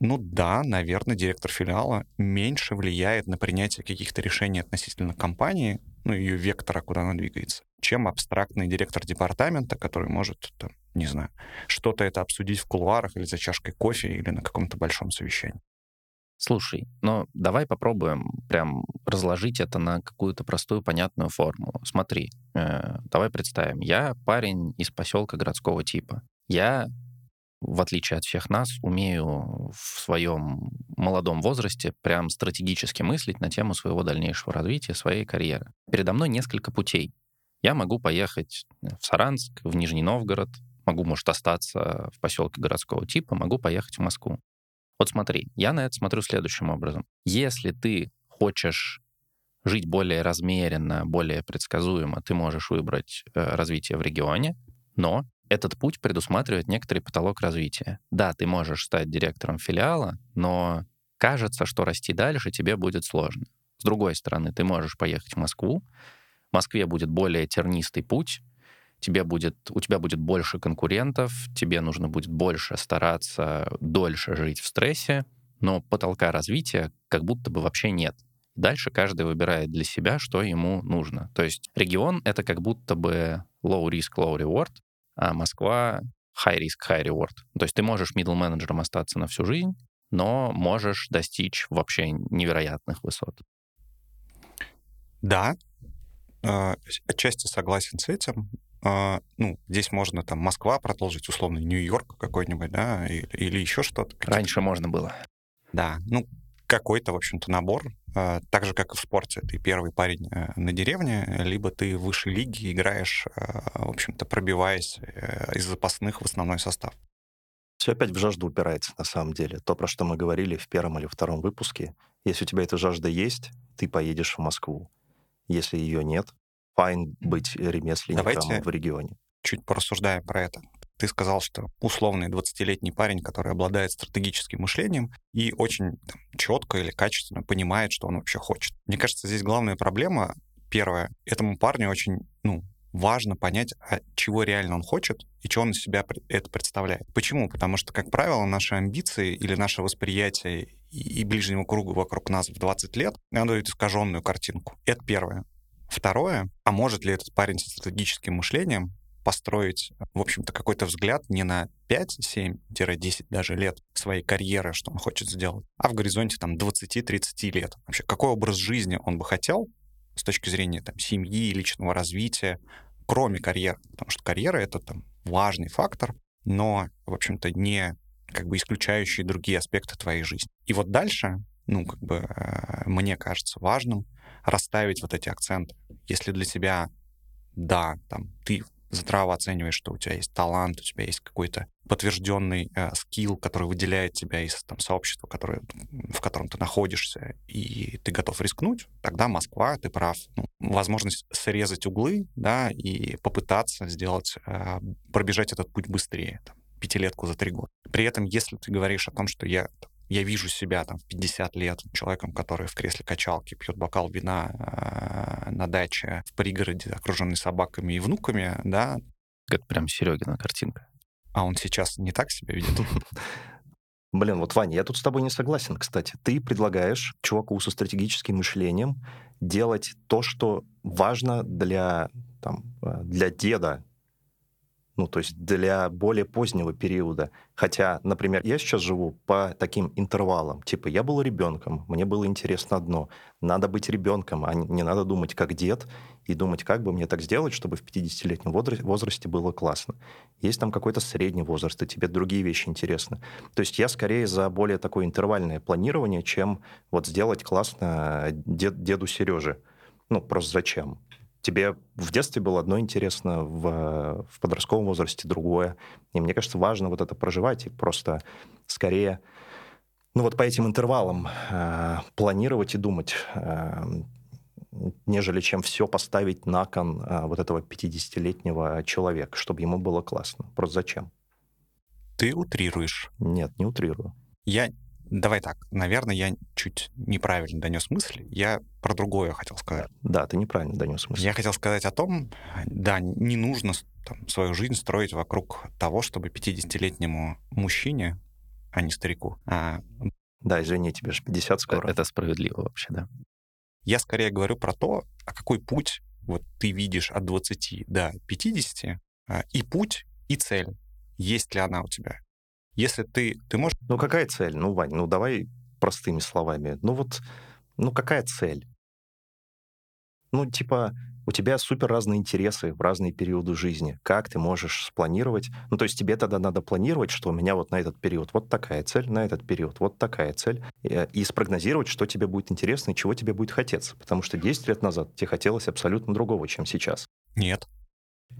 D: ну да, наверное, директор филиала меньше влияет на принятие каких-то решений относительно компании, ну, ее вектора, куда она двигается, чем абстрактный директор департамента, который может, там, не знаю, что-то это обсудить в кулуарах или за чашкой кофе или на каком-то большом совещании.
B: Слушай, ну давай попробуем прям разложить это на какую-то простую понятную формулу. Смотри, э, давай представим, я парень из поселка городского типа. Я в отличие от всех нас, умею в своем молодом возрасте прям стратегически мыслить на тему своего дальнейшего развития, своей карьеры. Передо мной несколько путей. Я могу поехать в Саранск, в Нижний Новгород, могу, может, остаться в поселке городского типа, могу поехать в Москву. Вот смотри, я на это смотрю следующим образом. Если ты хочешь жить более размеренно, более предсказуемо, ты можешь выбрать э, развитие в регионе, но этот путь предусматривает некоторый потолок развития. Да, ты можешь стать директором филиала, но кажется, что расти дальше тебе будет сложно. С другой стороны, ты можешь поехать в Москву, в Москве будет более тернистый путь, тебе будет, у тебя будет больше конкурентов, тебе нужно будет больше стараться, дольше жить в стрессе, но потолка развития как будто бы вообще нет. Дальше каждый выбирает для себя, что ему нужно. То есть регион — это как будто бы low risk, low reward, а Москва high risk, high reward. То есть ты можешь middle менеджером остаться на всю жизнь, но можешь достичь вообще невероятных высот.
D: Да, а, отчасти согласен с этим. А, ну, здесь можно там Москва продолжить, условно, Нью-Йорк какой-нибудь, да, или, или еще что-то.
B: Раньше можно было.
D: Да, ну, какой-то, в общем-то, набор. А, так же, как и в спорте. Ты первый парень э, на деревне, либо ты в высшей лиге играешь, в общем-то, пробиваясь э, из запасных в основной состав.
C: Все опять в жажду упирается, на самом деле. То, про что мы говорили в первом или втором выпуске. Если у тебя эта жажда есть, ты поедешь в Москву. Если ее нет, файн быть ремесленником Давайте в регионе.
D: Чуть порассуждаем про это. Ты сказал, что условный 20-летний парень, который обладает стратегическим мышлением и очень там, четко или качественно понимает, что он вообще хочет. Мне кажется, здесь главная проблема, первое, этому парню очень, ну, важно понять, а чего реально он хочет и чего он из себя это представляет. Почему? Потому что, как правило, наши амбиции или наше восприятие и ближнего круга вокруг нас в 20 лет, дает искаженную картинку. Это первое. Второе, а может ли этот парень со стратегическим мышлением построить, в общем-то, какой-то взгляд не на 5, 7-10 даже лет своей карьеры, что он хочет сделать, а в горизонте там 20-30 лет. Вообще, какой образ жизни он бы хотел с точки зрения там, семьи, личного развития, кроме карьеры. Потому что карьера — это там важный фактор, но, в общем-то, не как бы исключающий другие аспекты твоей жизни. И вот дальше, ну, как бы, э, мне кажется важным расставить вот эти акценты. Если для тебя, да, там, ты здраво оцениваешь, что у тебя есть талант, у тебя есть какой-то подтвержденный э, скилл, который выделяет тебя из там, сообщества, которое, в котором ты находишься, и ты готов рискнуть, тогда Москва, ты прав. Ну, возможность срезать углы, да, и попытаться сделать, э, пробежать этот путь быстрее, там, пятилетку за три года. При этом, если ты говоришь о том, что я я вижу себя там в 50 лет человеком, который в кресле качалки пьет бокал вина э, на даче в пригороде, окруженный собаками и внуками, да.
B: Это прям Серегина картинка.
D: А он сейчас не так себя видит?
C: Блин, вот, Ваня, я тут с тобой не согласен, кстати. Ты предлагаешь чуваку со стратегическим мышлением делать то, что важно для, там, э, для деда, ну, то есть для более позднего периода. Хотя, например, я сейчас живу по таким интервалам. Типа, я был ребенком, мне было интересно одно. Надо быть ребенком, а не надо думать как дед и думать, как бы мне так сделать, чтобы в 50-летнем возрасте было классно. Есть там какой-то средний возраст, и тебе другие вещи интересны. То есть я скорее за более такое интервальное планирование, чем вот сделать классно дед, деду Сереже. Ну, просто зачем? Тебе в детстве было одно интересно, в, в подростковом возрасте другое. И мне кажется, важно вот это проживать и просто скорее, ну вот по этим интервалам э, планировать и думать, э, нежели чем все поставить на кон э, вот этого 50-летнего человека, чтобы ему было классно. Просто зачем?
D: Ты утрируешь.
C: Нет, не утрирую.
D: Я Давай так, наверное, я чуть неправильно донес мысль. Я про другое хотел сказать.
C: Да, ты неправильно донес мысль.
D: Я хотел сказать о том, да, не нужно там, свою жизнь строить вокруг того, чтобы 50-летнему мужчине, а не старику. А...
C: Да, извини, тебе же 50 скоро.
B: Это справедливо вообще, да.
D: Я скорее говорю про то, а какой путь вот ты видишь от 20 до 50, а, и путь, и цель. Есть ли она у тебя? Если ты, ты можешь...
C: Ну, какая цель? Ну, Вань, ну, давай простыми словами. Ну, вот, ну, какая цель? Ну, типа, у тебя супер разные интересы в разные периоды жизни. Как ты можешь спланировать? Ну, то есть тебе тогда надо планировать, что у меня вот на этот период вот такая цель, на этот период вот такая цель, и, э, и спрогнозировать, что тебе будет интересно и чего тебе будет хотеться. Потому что 10 лет назад тебе хотелось абсолютно другого, чем сейчас.
D: Нет.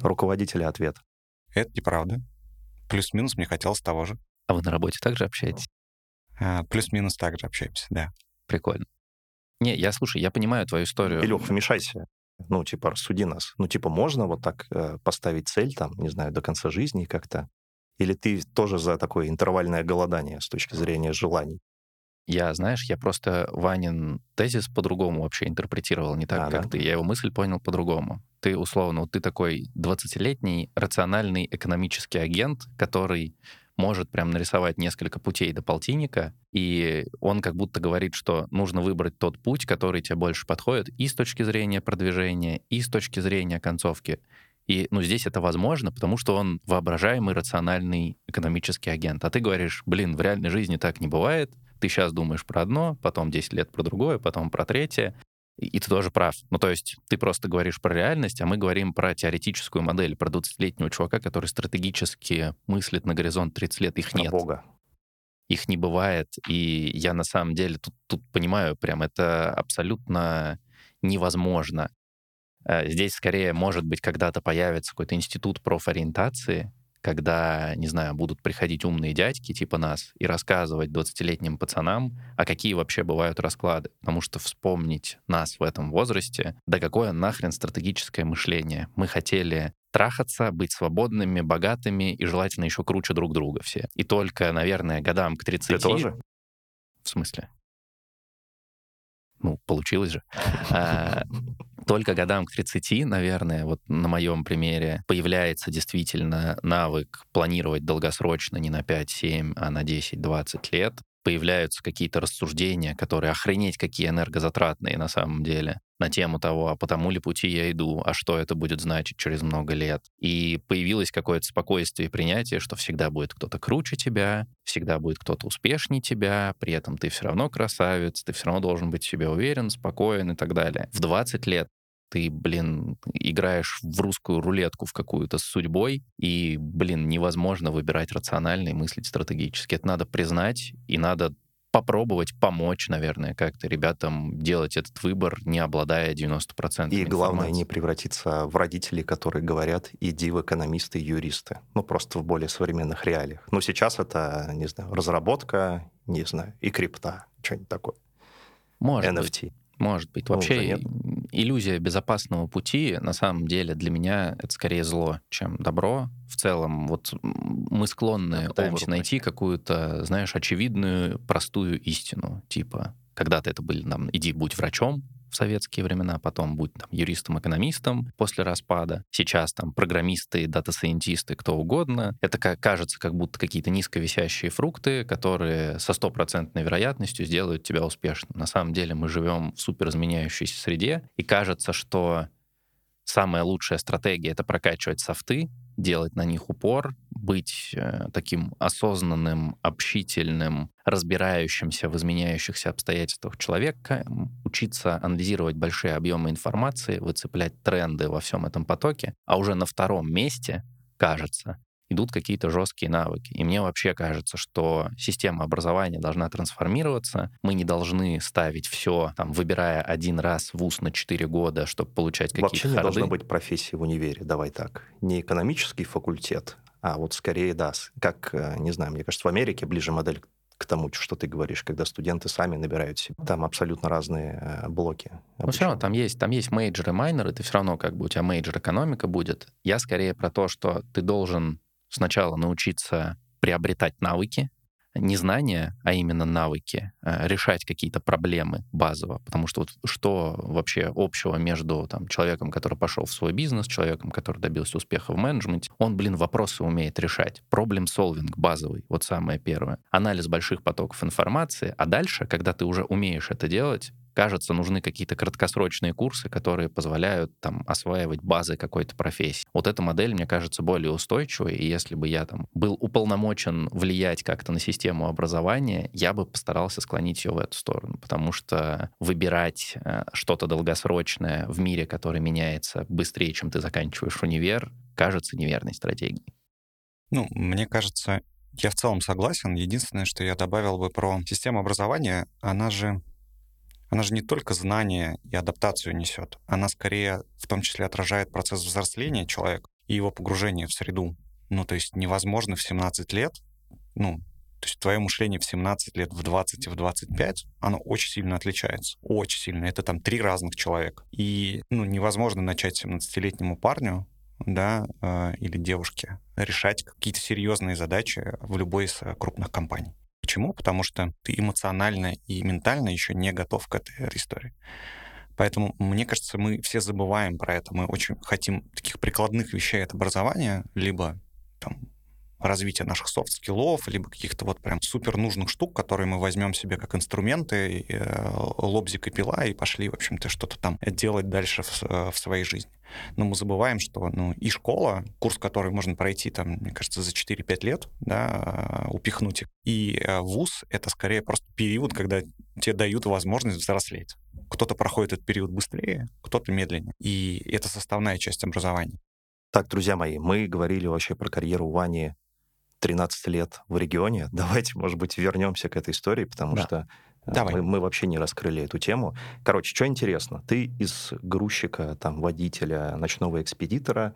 C: Руководителя ответ.
D: Это неправда. Плюс-минус мне хотелось того же.
B: А вы на работе также общаетесь?
D: А, плюс-минус также общаемся, да.
B: Прикольно. Не, я, слушай, я понимаю твою историю.
C: Илюх, вмешайся. Ну, типа, рассуди нас. Ну, типа, можно вот так э, поставить цель, там, не знаю, до конца жизни как-то? Или ты тоже за такое интервальное голодание с точки зрения желаний?
B: Я, знаешь, я просто Ванин тезис по-другому вообще интерпретировал, не так, а, как да? ты. Я его мысль понял по-другому. Ты, условно, вот ты такой 20-летний рациональный экономический агент, который может прям нарисовать несколько путей до полтинника, и он как будто говорит, что нужно выбрать тот путь, который тебе больше подходит и с точки зрения продвижения, и с точки зрения концовки. И ну, здесь это возможно, потому что он воображаемый рациональный экономический агент. А ты говоришь, блин, в реальной жизни так не бывает, ты сейчас думаешь про одно, потом 10 лет про другое, потом про третье. И ты тоже прав. Ну, то есть ты просто говоришь про реальность, а мы говорим про теоретическую модель, про 20-летнего чувака, который стратегически мыслит на горизонт 30 лет. Их нет.
C: Бога.
B: Их не бывает. И я на самом деле тут, тут понимаю, прям это абсолютно невозможно. Э, здесь скорее, может быть, когда-то появится какой-то институт профориентации, когда, не знаю, будут приходить умные дядьки типа нас и рассказывать 20-летним пацанам, а какие вообще бывают расклады. Потому что вспомнить нас в этом возрасте, да какое нахрен стратегическое мышление. Мы хотели трахаться, быть свободными, богатыми и желательно еще круче друг друга все. И только, наверное, годам к 30...
C: Ты тоже?
B: В смысле? Ну, получилось же. Только годам к 30, наверное, вот на моем примере, появляется действительно навык планировать долгосрочно не на 5-7, а на 10-20 лет. Появляются какие-то рассуждения, которые охренеть какие энергозатратные на самом деле на тему того, а по тому ли пути я иду, а что это будет значить через много лет. И появилось какое-то спокойствие и принятие, что всегда будет кто-то круче тебя, всегда будет кто-то успешнее тебя, при этом ты все равно красавец, ты все равно должен быть в себе уверен, спокоен и так далее. В 20 лет ты, блин, играешь в русскую рулетку в какую-то с судьбой, и, блин, невозможно выбирать рационально и мыслить стратегически. Это надо признать, и надо попробовать помочь, наверное, как-то ребятам делать этот выбор, не обладая 90%
C: И главное, не превратиться в родителей, которые говорят, иди в экономисты юристы. Ну, просто в более современных реалиях. Но сейчас это, не знаю, разработка, не знаю, и крипта, что-нибудь такое.
B: Может NFT. Быть. Может быть. Ну, Вообще иллюзия безопасного пути, на самом деле, для меня это скорее зло, чем добро. В целом, вот мы склонны пытаемся найти какую-то, знаешь, очевидную, простую истину. Типа, когда-то это были, нам, иди, будь врачом, в советские времена, потом будь там юристом-экономистом после распада. Сейчас там программисты, дата-сайентисты, кто угодно. Это как, кажется как будто какие-то низковисящие фрукты, которые со стопроцентной вероятностью сделают тебя успешным. На самом деле мы живем в суперизменяющейся среде, и кажется, что самая лучшая стратегия — это прокачивать софты, делать на них упор, быть э, таким осознанным, общительным, разбирающимся в изменяющихся обстоятельствах человека, учиться анализировать большие объемы информации, выцеплять тренды во всем этом потоке, а уже на втором месте, кажется, идут какие-то жесткие навыки. И мне вообще кажется, что система образования должна трансформироваться. Мы не должны ставить все, там, выбирая один раз вуз на 4 года, чтобы получать какие-то
C: Вообще не должно быть профессии в универе, давай так. Не экономический факультет, а вот скорее, да, как, э, не знаю, мне кажется, в Америке ближе модель к тому, что ты говоришь, когда студенты сами набирают себе. Там абсолютно разные э, блоки.
B: Но все равно там есть, там есть major и minor'ы, ты все равно как бы у тебя major экономика будет. Я скорее про то, что ты должен сначала научиться приобретать навыки, не знания, а именно навыки, э, решать какие-то проблемы базово. Потому что вот что вообще общего между там, человеком, который пошел в свой бизнес, человеком, который добился успеха в менеджменте, он, блин, вопросы умеет решать. Problem-solving базовый, вот самое первое. Анализ больших потоков информации, а дальше, когда ты уже умеешь это делать, кажется, нужны какие-то краткосрочные курсы, которые позволяют там осваивать базы какой-то профессии. Вот эта модель, мне кажется, более устойчивой, и если бы я там был уполномочен влиять как-то на систему образования, я бы постарался склонить ее в эту сторону, потому что выбирать э, что-то долгосрочное в мире, который меняется быстрее, чем ты заканчиваешь универ, кажется неверной стратегией.
D: Ну, мне кажется, я в целом согласен. Единственное, что я добавил бы про систему образования, она же она же не только знания и адаптацию несет, она скорее в том числе отражает процесс взросления человека и его погружения в среду. Ну, то есть невозможно в 17 лет, ну, то есть твое мышление в 17 лет, в 20 и в 25, оно очень сильно отличается. Очень сильно. Это там три разных человека. И ну, невозможно начать 17-летнему парню да, э, или девушке решать какие-то серьезные задачи в любой из э, крупных компаний. Почему? Потому что ты эмоционально и ментально еще не готов к этой истории. Поэтому, мне кажется, мы все забываем про это. Мы очень хотим таких прикладных вещей от образования, либо там, развития наших soft skill'ов, либо каких-то вот прям супер нужных штук, которые мы возьмем себе как инструменты, э, лобзик и пила, и пошли, в общем-то, что-то там делать дальше в, э, в своей жизни. Но мы забываем, что ну, и школа, курс, который можно пройти, там, мне кажется, за 4-5 лет, да, упихнуть их, и э, вуз — это скорее просто период, когда тебе дают возможность взрослеть. Кто-то проходит этот период быстрее, кто-то медленнее. И это составная часть образования.
C: Так, друзья мои, мы говорили вообще про карьеру Вани 13 лет в регионе. Давайте, может быть, вернемся к этой истории, потому да. что э, Давай. Мы, мы вообще не раскрыли эту тему. Короче, что интересно, ты из грузчика, там, водителя, ночного экспедитора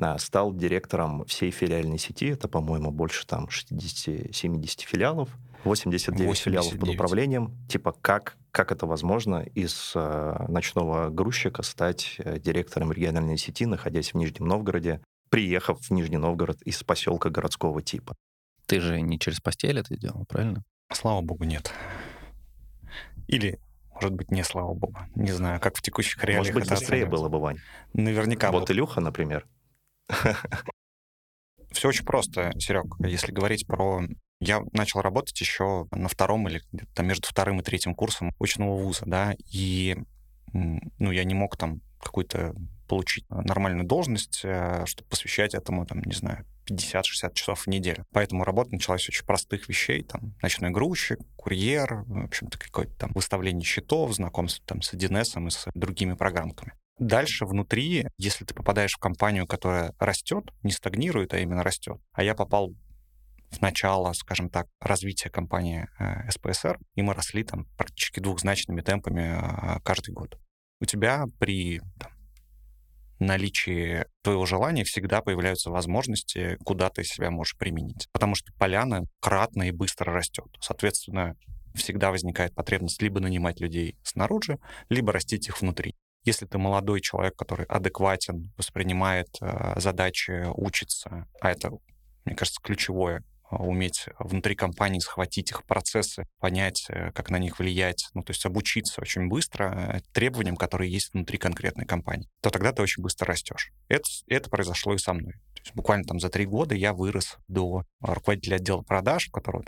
C: а, стал директором всей филиальной сети. Это, по-моему, больше там 60-70 филиалов. 89, 89 филиалов под управлением. Типа, как, как это возможно из э, ночного грузчика стать э, директором региональной сети, находясь в Нижнем Новгороде, приехав в Нижний Новгород из поселка городского типа.
B: Ты же не через постель это делал, правильно?
D: Слава богу, нет. Или, может быть, не слава богу. Не знаю, как в текущих реалиях
C: Может быть, быстрее было бы, Вань.
D: Наверняка.
C: Вот Илюха, например.
D: Все очень просто, Серег. Если говорить про... Я начал работать еще на втором или где-то между вторым и третьим курсом очного вуза, да, и ну, я не мог там какой-то получить нормальную должность, э, чтобы посвящать этому, там, не знаю, 50-60 часов в неделю. Поэтому работа началась с очень простых вещей, там, ночной грузчик, курьер, в общем-то, какое-то там выставление счетов, знакомство там с 1С и с другими программками. Дальше внутри, если ты попадаешь в компанию, которая растет, не стагнирует, а именно растет, а я попал в начало, скажем так, развития компании э, СПСР, и мы росли там практически двухзначными темпами э, каждый год. У тебя при там, наличии твоего желания всегда появляются возможности, куда ты себя можешь применить. Потому что поляна кратно и быстро растет. Соответственно, всегда возникает потребность либо нанимать людей снаружи, либо растить их внутри. Если ты молодой человек, который адекватен, воспринимает э, задачи, учится, а это, мне кажется, ключевое уметь внутри компании схватить их процессы, понять, э, как на них влиять, ну, то есть обучиться очень быстро э, требованиям, которые есть внутри конкретной компании, то тогда ты очень быстро растешь. Это, это произошло и со мной. То есть буквально там за три года я вырос до руководителя отдела продаж, в которого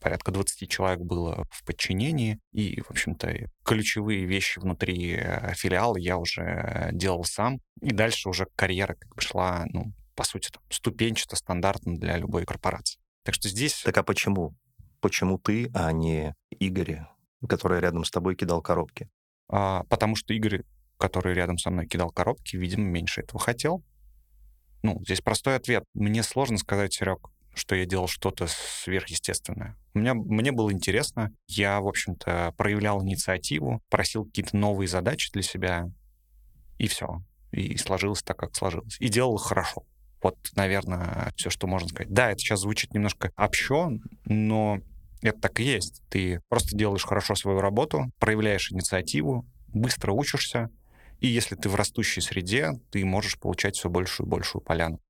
D: порядка 20 человек было в подчинении, и, в общем-то, ключевые вещи внутри э, филиала я уже делал сам, и дальше уже карьера как бы шла, ну, по сути, там, ступенчато, стандартно для любой корпорации. Так что здесь...
C: Так а почему? Почему ты, а не Игорь, который рядом с тобой кидал коробки?
D: А, потому что Игорь, который рядом со мной кидал коробки, видимо, меньше этого хотел. Ну, здесь простой ответ. Мне сложно сказать, Серег, что я делал что-то сверхъестественное. У меня, мне было интересно. Я, в общем-то, проявлял инициативу, просил какие-то новые задачи для себя, и все. И сложилось так, как сложилось. И делал хорошо. Вот, наверное, все, что можно сказать. Да, это сейчас звучит немножко общо, но это так и есть. Ты просто делаешь хорошо свою работу, проявляешь инициативу, быстро учишься, и если ты в растущей среде, ты можешь получать все большую и большую поляну.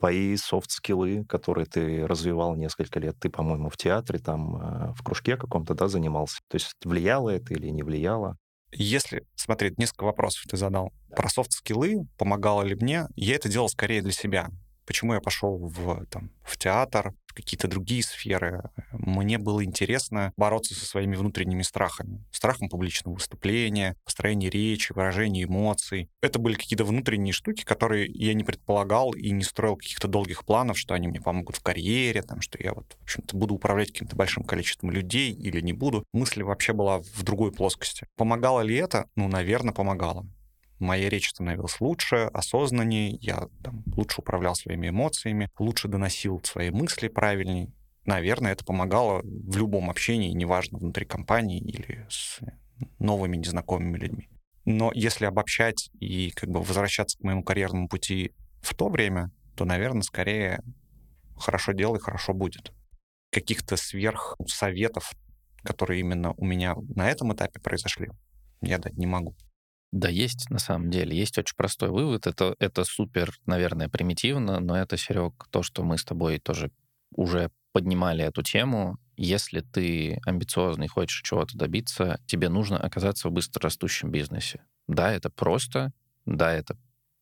C: твои софт-скиллы, которые ты развивал несколько лет. Ты, по-моему, в театре, там, э, в кружке каком-то, да, занимался. То есть влияло это или не влияло?
D: Если смотреть, несколько вопросов ты задал. Про софт-скиллы, помогало ли мне, я это делал скорее для себя. Почему я пошел в, там, в театр, какие-то другие сферы? Мне было интересно бороться со своими внутренними страхами. Страхом публичного выступления, построения речи, выражения эмоций. Это были какие-то внутренние штуки, которые я не предполагал и не строил каких-то долгих планов, что они мне помогут в карьере, там, что я вот, в общем-то, буду управлять каким-то большим количеством людей или не буду. Мысль вообще была в другой плоскости. Помогало ли это? Ну, наверное, помогало моя речь становилась лучше, осознаннее, я там, лучше управлял своими эмоциями, лучше доносил свои мысли правильней. Наверное, это помогало в любом общении, неважно, внутри компании или с новыми незнакомыми людьми. Но если обобщать и как бы возвращаться к моему карьерному пути в то время, то, наверное, скорее хорошо делай, хорошо будет. Каких-то сверх советов, которые именно у меня на этом этапе произошли, я дать не могу.
B: Да, есть на самом деле. Есть очень простой вывод. Это, это супер, наверное, примитивно, но это, Серег, то, что мы с тобой тоже уже поднимали эту тему. Если ты амбициозный, хочешь чего-то добиться, тебе нужно оказаться в быстрорастущем бизнесе. Да, это просто, да, это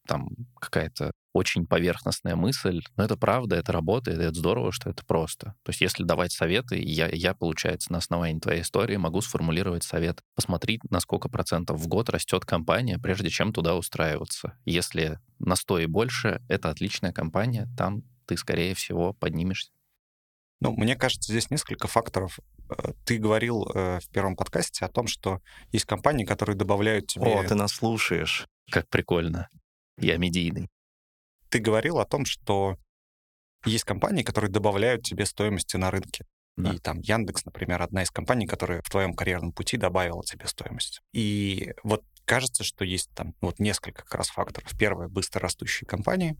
B: там какая-то очень поверхностная мысль, но это правда, это работает, и это здорово, что это просто. То есть если давать советы, я, я, получается, на основании твоей истории могу сформулировать совет. Посмотри, на сколько процентов в год растет компания, прежде чем туда устраиваться. Если на 100 и больше, это отличная компания, там ты, скорее всего, поднимешься.
D: Ну, мне кажется, здесь несколько факторов. Э, ты говорил э, в первом подкасте о том, что есть компании, которые добавляют тебе...
C: О, ты нас слушаешь.
B: Как прикольно. Я медийный
D: ты говорил о том, что есть компании, которые добавляют тебе стоимости на рынке. Да. И там Яндекс, например, одна из компаний, которая в твоем карьерном пути добавила тебе стоимость. И вот кажется, что есть там вот несколько как раз факторов. Первое — быстро растущие компании.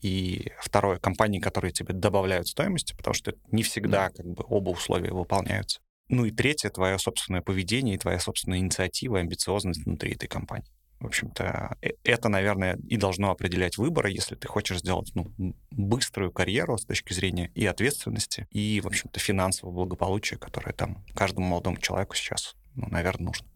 D: И второе — компании, которые тебе добавляют стоимости, потому что не всегда как бы оба условия выполняются. Ну и третье — твое собственное поведение и твоя собственная инициатива, амбициозность внутри этой компании. В общем-то, э, это, наверное, и должно определять выборы, если ты хочешь сделать ну, быструю карьеру с точки зрения и ответственности, и, в общем-то, финансового благополучия, которое там каждому молодому человеку сейчас, ну, наверное, нужно.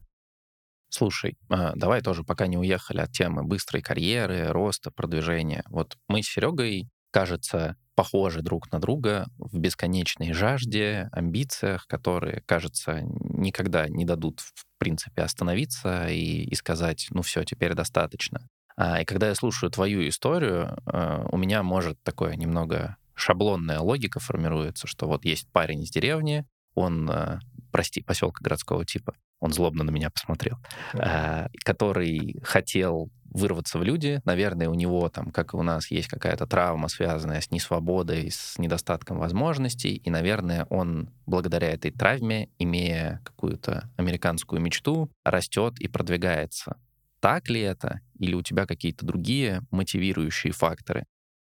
B: Слушай, а, давай тоже, пока не уехали от темы быстрой карьеры, роста, продвижения. Вот мы с Серегой, кажется, похожи друг на друга в бесконечной жажде, амбициях, которые, кажется, никогда не дадут, в принципе, остановиться и, и сказать, ну все, теперь достаточно. А, и когда я слушаю твою историю, а, у меня может такое немного шаблонная логика формируется, что вот есть парень из деревни, он, а, прости, поселка городского типа, он злобно на меня посмотрел, а, который хотел вырваться в люди. Наверное, у него там, как и у нас, есть какая-то травма, связанная с несвободой, с недостатком возможностей. И, наверное, он благодаря этой травме, имея какую-то американскую мечту, растет и продвигается. Так ли это? Или у тебя какие-то другие мотивирующие факторы?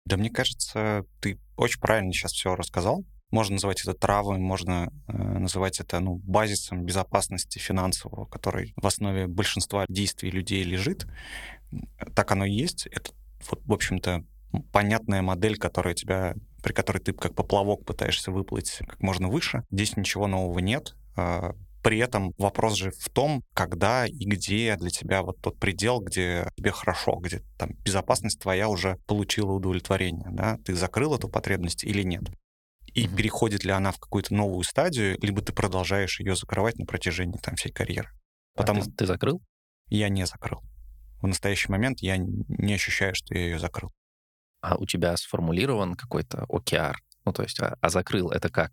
D: Да мне кажется, ты очень правильно сейчас все рассказал. Можно называть это травмой, можно э, называть это ну, базисом безопасности финансового, который в основе большинства действий людей лежит. Так оно и есть. Это, вот, в общем-то, понятная модель, которая тебя, при которой ты как поплавок пытаешься выплыть как можно выше. Здесь ничего нового нет. А, при этом вопрос же в том, когда и где для тебя вот тот предел, где тебе хорошо, где там безопасность твоя уже получила удовлетворение, да, ты закрыл эту потребность или нет и mm-hmm. переходит ли она в какую-то новую стадию, либо ты продолжаешь ее закрывать на протяжении там всей карьеры.
B: Потому... А ты, ты закрыл?
D: Я не закрыл. В настоящий момент я не ощущаю, что я ее закрыл.
B: А у тебя сформулирован какой-то OKR? Ну, то есть, а, а закрыл это как?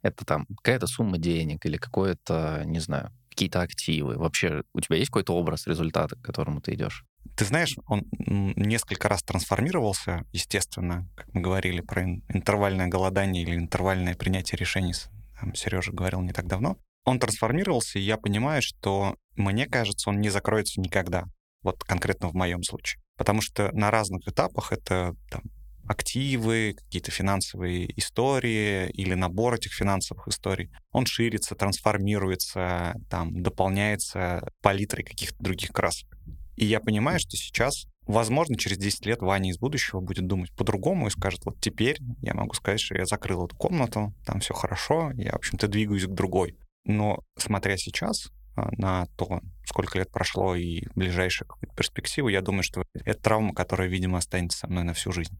B: Это там какая-то сумма денег или какое-то, не знаю, какие-то активы? Вообще у тебя есть какой-то образ результата, к которому ты идешь?
D: Ты знаешь, он несколько раз трансформировался, естественно, как мы говорили про интервальное голодание или интервальное принятие решений, там, Сережа говорил не так давно. Он трансформировался, и я понимаю, что, мне кажется, он не закроется никогда. Вот конкретно в моем случае. Потому что на разных этапах это там, активы, какие-то финансовые истории или набор этих финансовых историй. Он ширится, трансформируется, там, дополняется палитрой каких-то других красок. И я понимаю, что сейчас возможно, через 10 лет Ваня из будущего будет думать по-другому и скажет, вот теперь я могу сказать, что я закрыл эту комнату, там все хорошо, я, в общем-то, двигаюсь к другой. Но смотря сейчас а, на то, сколько лет прошло и ближайшую перспективу, я думаю, что это травма, которая, видимо, останется со мной на всю жизнь.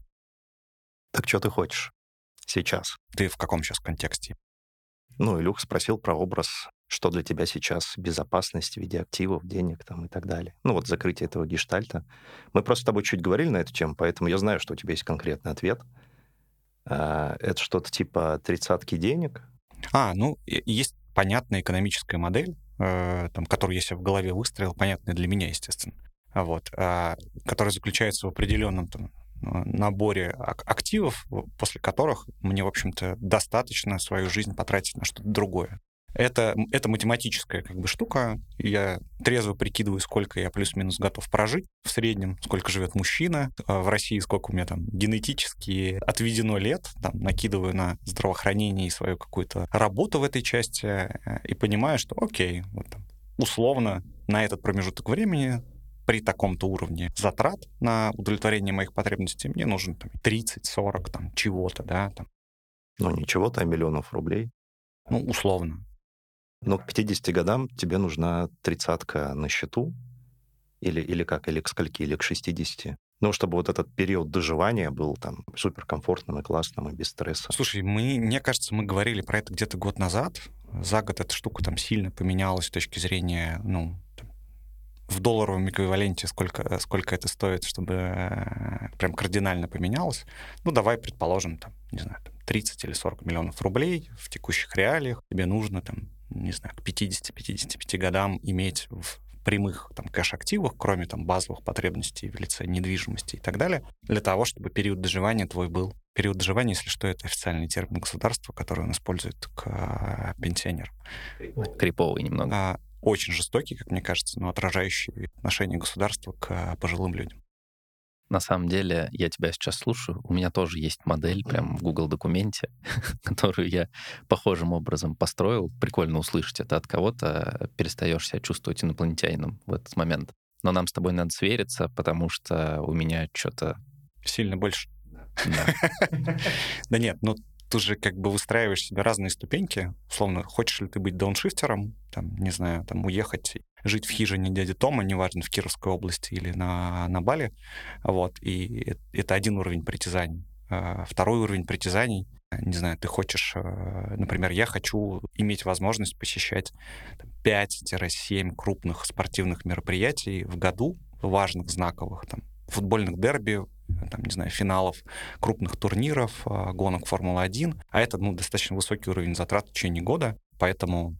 C: Так что ты хочешь сейчас?
D: Ты в каком сейчас контексте?
C: Ну, Илюх спросил про образ, что для тебя сейчас безопасность в виде активов, денег там и так далее. Ну, вот закрытие этого гештальта. Мы просто с тобой чуть говорили на эту тему, поэтому я знаю, что у тебя есть конкретный ответ. А, это что-то типа тридцатки денег?
D: А, ну, есть понятная экономическая модель, э, там, которую я себе в голове выстроил, понятная для меня, естественно, вот, э, которая заключается в определенном там, наборе активов, после которых мне, в общем-то, достаточно свою жизнь потратить на что-то другое. Это, это математическая как бы штука. Я трезво прикидываю, сколько я плюс-минус готов прожить в среднем, сколько живет мужчина а в России, сколько у меня там генетически отведено лет, там, накидываю на здравоохранение и свою какую-то работу в этой части э, и понимаю, что окей, вот там, условно на этот промежуток времени при таком-то уровне затрат на удовлетворение моих потребностей мне нужен там, 30-40 там, чего-то, да, там.
C: Ну, не чего-то, а миллионов рублей.
D: Ну, условно.
C: Но к 50 годам тебе нужна тридцатка на счету, или, или как, или к скольки, или к 60. Ну, чтобы вот этот период доживания был там суперкомфортным и классным, и без стресса.
D: Слушай, мы, мне кажется, мы говорили про это где-то год назад. За год эта штука там сильно поменялась с точки зрения, ну, в долларовом эквиваленте, сколько, сколько это стоит, чтобы э, прям кардинально поменялось. Ну, давай предположим, там, не знаю, там 30 или 40 миллионов рублей в текущих реалиях. Тебе нужно там не знаю, к 50-55 годам иметь в прямых там, кэш-активах, кроме там базовых потребностей в лице недвижимости и так далее, для того, чтобы период доживания твой был. Период доживания, если что, это официальный термин государства, который он использует к а, пенсионерам.
B: Криповый немного.
D: А, очень жестокий, как мне кажется, но отражающий отношение государства к а, пожилым людям.
B: На самом деле, я тебя сейчас слушаю, у меня тоже есть модель прям в Google документе, которую я похожим образом построил. Прикольно услышать это от кого-то, перестаешь себя чувствовать инопланетянином в этот момент. Но нам с тобой надо свериться, потому что у меня что-то...
D: Сильно больше. Да. Да нет, ну ты же как бы выстраиваешь себе разные ступеньки. Условно, хочешь ли ты быть дауншифтером, там, не знаю, там, уехать жить в хижине дяди Тома, неважно, в Кировской области или на, на Бали. Вот, и это один уровень притязаний. А второй уровень притязаний, не знаю, ты хочешь, э, например, я хочу иметь возможность посещать 5-7 крупных спортивных мероприятий в году, важных, знаковых, там, футбольных дерби, там, не знаю, финалов крупных турниров, гонок Формулы-1, а это, ну, достаточно высокий уровень затрат в течение года, поэтому,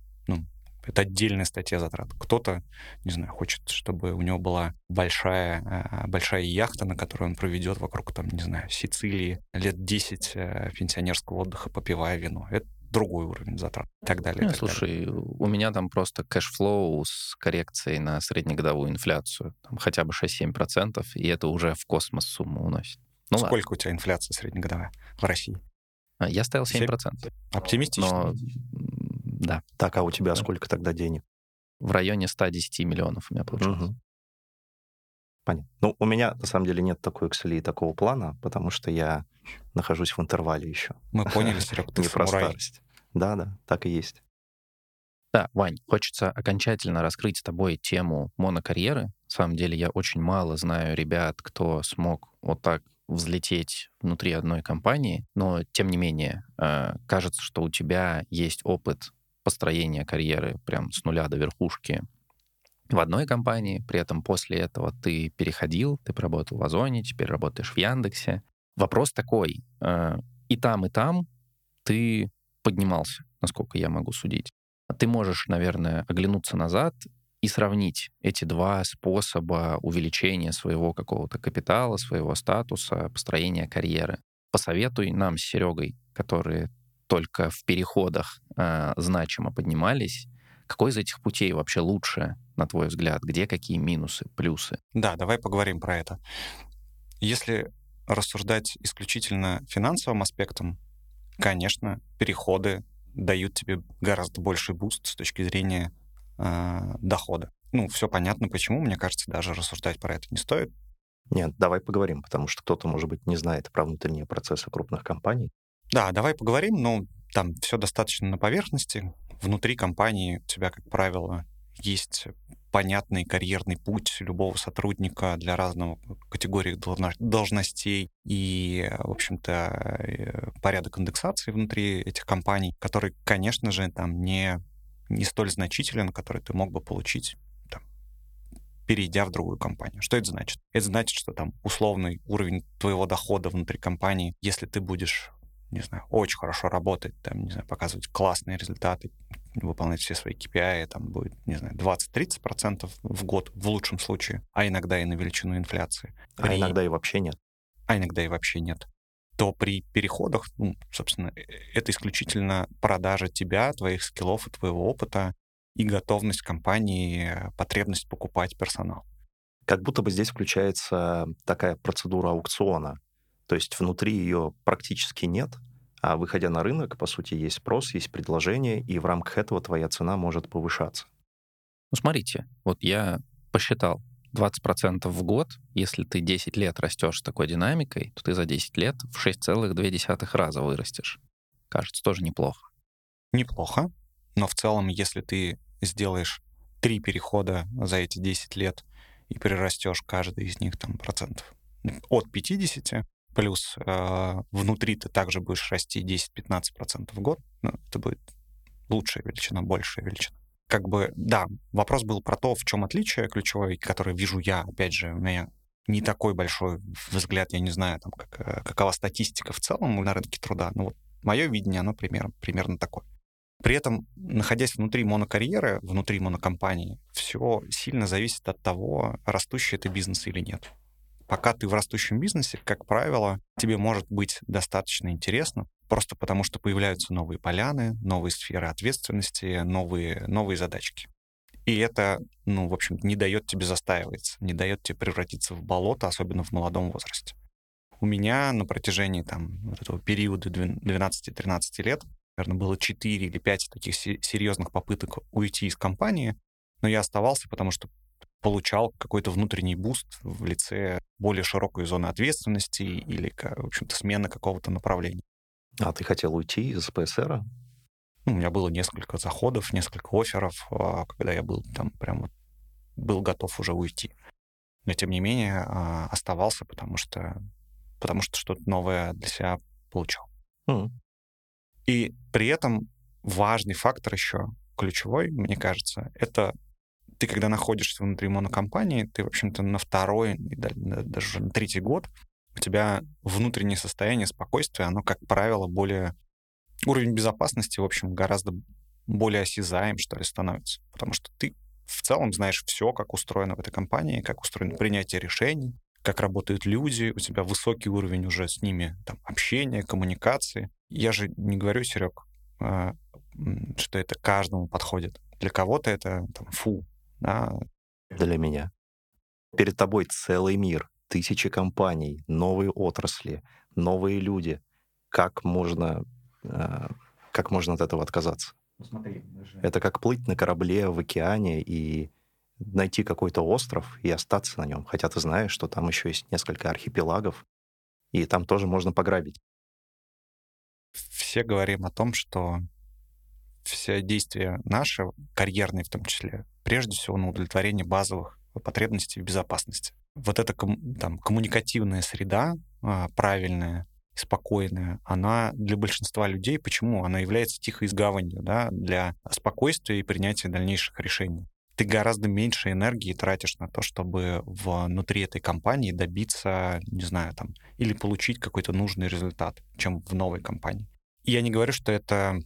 D: это отдельная статья затрат. Кто-то, не знаю, хочет, чтобы у него была большая, а, большая яхта, на которой он проведет вокруг, там, не знаю, Сицилии лет 10 э, пенсионерского отдыха, попивая вино. Это другой уровень затрат и так далее.
B: Ну,
D: так
B: слушай,
D: далее.
B: у меня там просто cash flow с коррекцией на среднегодовую инфляцию, там хотя бы 6-7%, и это уже в космос сумму уносит.
D: Ну, Сколько ладно. у тебя инфляция среднегодовая в России?
B: А, я ставил 7%.
D: 7%. Оптимистично.
B: Но да.
C: Так, а у тебя сколько тогда денег?
B: В районе 110 миллионов у меня получилось. Угу.
C: Понятно. Ну, у меня, на самом деле, нет такой Excel и такого плана, потому что я нахожусь в интервале еще.
D: Мы поняли, Серег, ты Не про старость.
C: Да, да, так и есть.
B: Да, Вань, хочется окончательно раскрыть с тобой тему монокарьеры. На самом деле я очень мало знаю ребят, кто смог вот так взлететь внутри одной компании, но тем не менее э, кажется, что у тебя есть опыт построения карьеры прям с нуля до верхушки в одной компании, при этом после этого ты переходил, ты поработал в Озоне, теперь работаешь в Яндексе. Вопрос такой, э, и там, и там ты поднимался, насколько я могу судить. Ты можешь, наверное, оглянуться назад и сравнить эти два способа увеличения своего какого-то капитала, своего статуса, построения карьеры. Посоветуй нам с Серегой, которые только в переходах э, значимо поднимались, какой из этих путей вообще лучше, на твой взгляд? Где какие минусы, плюсы?
D: Да, давай поговорим про это. Если рассуждать исключительно финансовым аспектом, конечно, переходы дают тебе гораздо больший буст с точки зрения э, дохода. Ну, все понятно, почему. Мне кажется, даже рассуждать про это не стоит.
C: Нет, давай поговорим, потому что кто-то, может быть, не знает про внутренние процессы крупных компаний.
D: Да, давай поговорим, но там все достаточно на поверхности. Внутри компании у тебя, как правило, есть понятный карьерный путь любого сотрудника для разных категорий должностей и, в общем-то, э, порядок индексации внутри этих компаний, который, конечно же, там не, не столь значителен, который ты мог бы получить перейдя в другую компанию. Что это значит? Это значит, что там условный уровень твоего дохода внутри компании, если ты будешь не знаю, очень хорошо работать, там, не знаю, показывать классные результаты, выполнять все свои KPI, там будет, не знаю, 20-30% в год в лучшем случае, а иногда и на величину инфляции.
C: А при... иногда и вообще нет.
D: А иногда и вообще нет то при переходах, ну, собственно, э, это исключительно продажа тебя, твоих скиллов и твоего опыта и готовность компании, потребность покупать персонал.
C: Как будто бы здесь включается такая процедура аукциона. То есть внутри ее практически нет, а выходя на рынок, по сути, есть спрос, есть предложение, и в рамках этого твоя цена может повышаться.
B: Ну, смотрите, вот я посчитал, 20% в год, если ты 10 лет растешь с такой динамикой, то ты за 10 лет в 6,2 раза вырастешь. Кажется, тоже неплохо.
D: Неплохо, но в целом, если ты сделаешь три перехода за эти 10 лет и прирастешь каждый из них там процентов от 50, плюс э, внутри ты также будешь расти 10-15% в год, ну, это будет лучшая величина, большая величина. Как бы, да, вопрос был про то, в чем отличие ключевое, которое вижу я, опять же, у меня не такой большой взгляд, я не знаю, там, как, э, какова статистика в целом на рынке труда, но вот мое видение, оно примерно, примерно такое. При этом, находясь внутри монокарьеры, внутри монокомпании, все сильно зависит от того, растущий это бизнес или нет пока ты в растущем бизнесе, как правило, тебе может быть достаточно интересно, просто потому что появляются новые поляны, новые сферы ответственности, новые, новые задачки. И это, ну, в общем не дает тебе застаиваться, не дает тебе превратиться в болото, особенно в молодом возрасте. У меня на протяжении там, вот этого периода 12-13 лет, наверное, было 4 или 5 таких серьезных попыток уйти из компании, но я оставался, потому что получал какой-то внутренний буст в лице более широкой зоны ответственности или, в общем-то, смены какого-то направления.
C: А ты хотел уйти из ПСР?
D: Ну, у меня было несколько заходов, несколько офферов, а, когда я был там прям вот был готов уже уйти. Но, тем не менее, а, оставался, потому что, потому что что-то новое для себя получал. Mm. И при этом важный фактор еще, ключевой, мне кажется, это ты, когда находишься внутри монокомпании, ты, в общем-то, на второй, даже на третий год, у тебя внутреннее состояние спокойствия, оно, как правило, более... Уровень безопасности, в общем, гораздо более осязаем, что ли, становится. Потому что ты в целом знаешь все, как устроено в этой компании, как устроено принятие решений, как работают люди, у тебя высокий уровень уже с ними там, общения, коммуникации. Я же не говорю, Серег, а, что это каждому подходит. Для кого-то это там, фу,
C: да. Для меня. Перед тобой целый мир, тысячи компаний, новые отрасли, новые люди. Как можно, э, как можно от этого отказаться? Ну, смотри, даже... Это как плыть на корабле в океане и найти какой-то остров и остаться на нем. Хотя ты знаешь, что там еще есть несколько архипелагов, и там тоже можно пограбить.
D: Все говорим о том, что все действия наши, карьерные в том числе, прежде всего на удовлетворение базовых потребностей в безопасности. Вот эта там, коммуникативная среда, а, правильная, спокойная, она для большинства людей, почему? Она является тихой изгаванью да, для спокойствия и принятия дальнейших решений. Ты гораздо меньше энергии тратишь на то, чтобы внутри этой компании добиться, не знаю, там, или получить какой-то нужный результат, чем в новой компании. Я не говорю, что это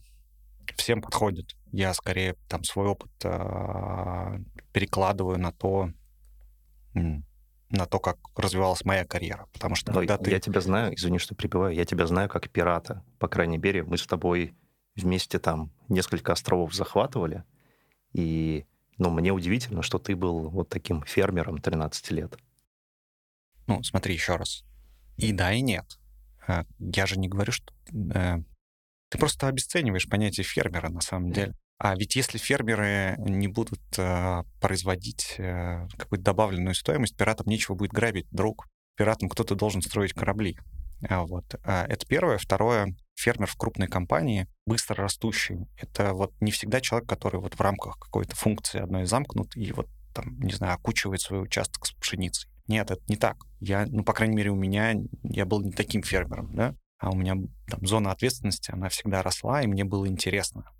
D: всем подходит. Я скорее там свой опыт э, перекладываю на то, на то, как развивалась моя карьера. Потому что когда ты...
C: Я тебя знаю, извини, что прибиваю, я тебя знаю как пирата. По крайней мере, мы с тобой вместе там несколько островов захватывали, и ну, мне удивительно, что ты был вот таким фермером 13 лет.
D: Ну, смотри еще раз. И да, и нет. Э, я же не говорю, что э, ты просто обесцениваешь понятие фермера на самом деле. А ведь если фермеры не будут э, производить э, какую-то добавленную стоимость, пиратам нечего будет грабить, друг. Пиратам кто-то должен строить корабли. А вот. А это первое. Второе, фермер в крупной компании, быстро растущий, это вот не всегда человек, который вот в рамках какой-то функции одной замкнут и вот там, не знаю, окучивает свой участок с пшеницей. Нет, это не так. Я, ну, по крайней мере, у меня, я был не таким фермером, да, а у меня там зона ответственности, она всегда росла, и мне было интересно.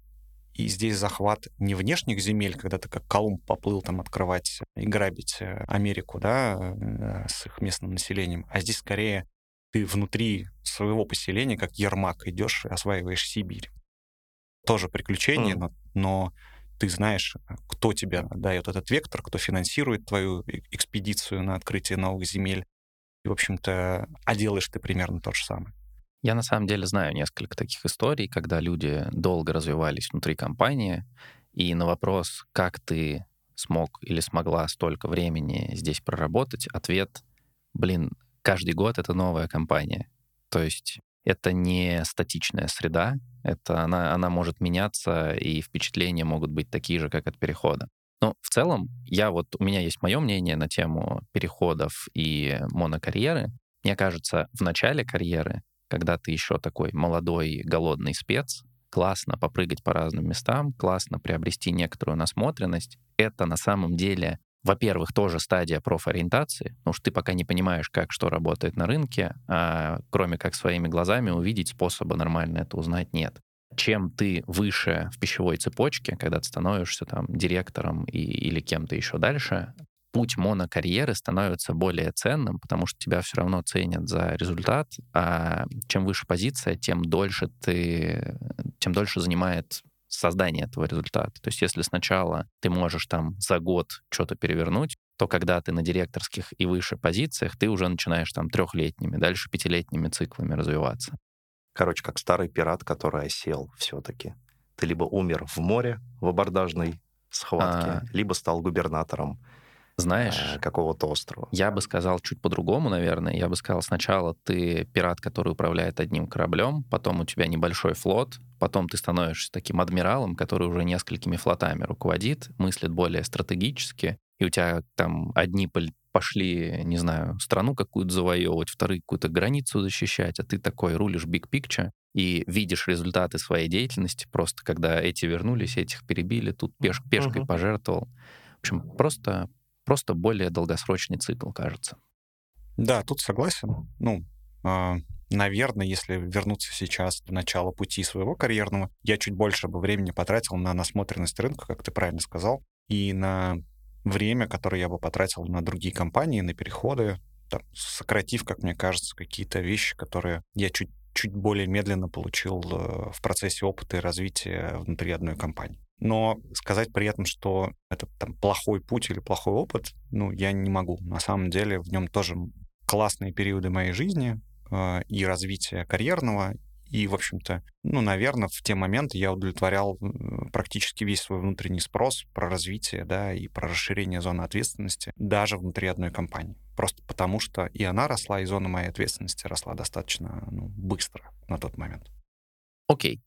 D: И здесь захват не внешних земель, когда ты как Колумб поплыл там открывать и грабить э, Америку, да, э, с их местным населением, а здесь скорее ты внутри своего поселения, как Ермак, идешь и осваиваешь Сибирь. Тоже приключение, mm. но, но ты знаешь, кто тебе дает этот вектор, кто финансирует твою экспедицию на открытие новых земель. И, в общем-то, а делаешь ты примерно то же самое.
B: Я на самом деле знаю несколько таких историй, когда люди долго развивались внутри компании, и на вопрос, как ты смог или смогла столько времени здесь проработать, ответ, блин, каждый год это новая компания. То есть это не статичная среда, это она, она может меняться, и впечатления могут быть такие же, как от перехода. Но в целом, я вот, у меня есть мое мнение на тему переходов и монокарьеры. Мне кажется, в начале карьеры когда ты еще такой молодой, голодный спец, классно попрыгать по разным местам, классно приобрести некоторую насмотренность. Это на самом деле, во-первых, тоже стадия профориентации, потому что ты пока не понимаешь, как что работает на рынке, а кроме как своими глазами увидеть способа нормально это узнать нет. Чем ты выше в пищевой цепочке, когда ты становишься там директором и, или кем-то еще дальше, путь монокарьеры становится более ценным, потому что тебя все равно ценят за результат, а чем выше позиция, тем дольше ты, тем дольше занимает создание этого результата. То есть если сначала ты можешь там за год что-то перевернуть, то когда ты на директорских и выше позициях, ты уже начинаешь там трехлетними, дальше пятилетними циклами развиваться.
C: Короче, как старый пират, который осел все-таки. Ты либо умер в море в абордажной схватке, а... либо стал губернатором
B: знаешь,
C: э, какого-то острова.
B: Я бы сказал чуть по-другому, наверное. Я бы сказал, сначала ты пират, который управляет одним кораблем, потом у тебя небольшой флот, потом ты становишься таким адмиралом, который уже несколькими флотами руководит, мыслит более стратегически, и у тебя там одни пошли, не знаю, страну какую-то завоевывать, вторые какую-то границу защищать, а ты такой рулишь big picture и видишь результаты своей деятельности, просто когда эти вернулись, этих перебили, тут пеш пешкой uh-huh. пожертвовал. В общем, просто Просто более долгосрочный цикл, кажется.
D: Да, тут согласен. Ну, э, наверное, если вернуться сейчас до начала пути своего карьерного, я чуть больше бы времени потратил на насмотренность рынка, как ты правильно сказал, и на время, которое я бы потратил на другие компании, на переходы, там, сократив, как мне кажется, какие-то вещи, которые я чуть чуть более медленно получил э, в процессе опыта и развития внутри одной компании. Но сказать при этом, что это там плохой путь или плохой опыт, ну, я не могу. На самом деле в нем тоже классные периоды моей жизни э, и развития карьерного, и, в общем-то, ну, наверное, в те моменты я удовлетворял практически весь свой внутренний спрос про развитие, да, и про расширение зоны ответственности даже внутри одной компании. Просто потому что и она росла, и зона моей ответственности росла достаточно ну, быстро на тот момент.
B: Окей.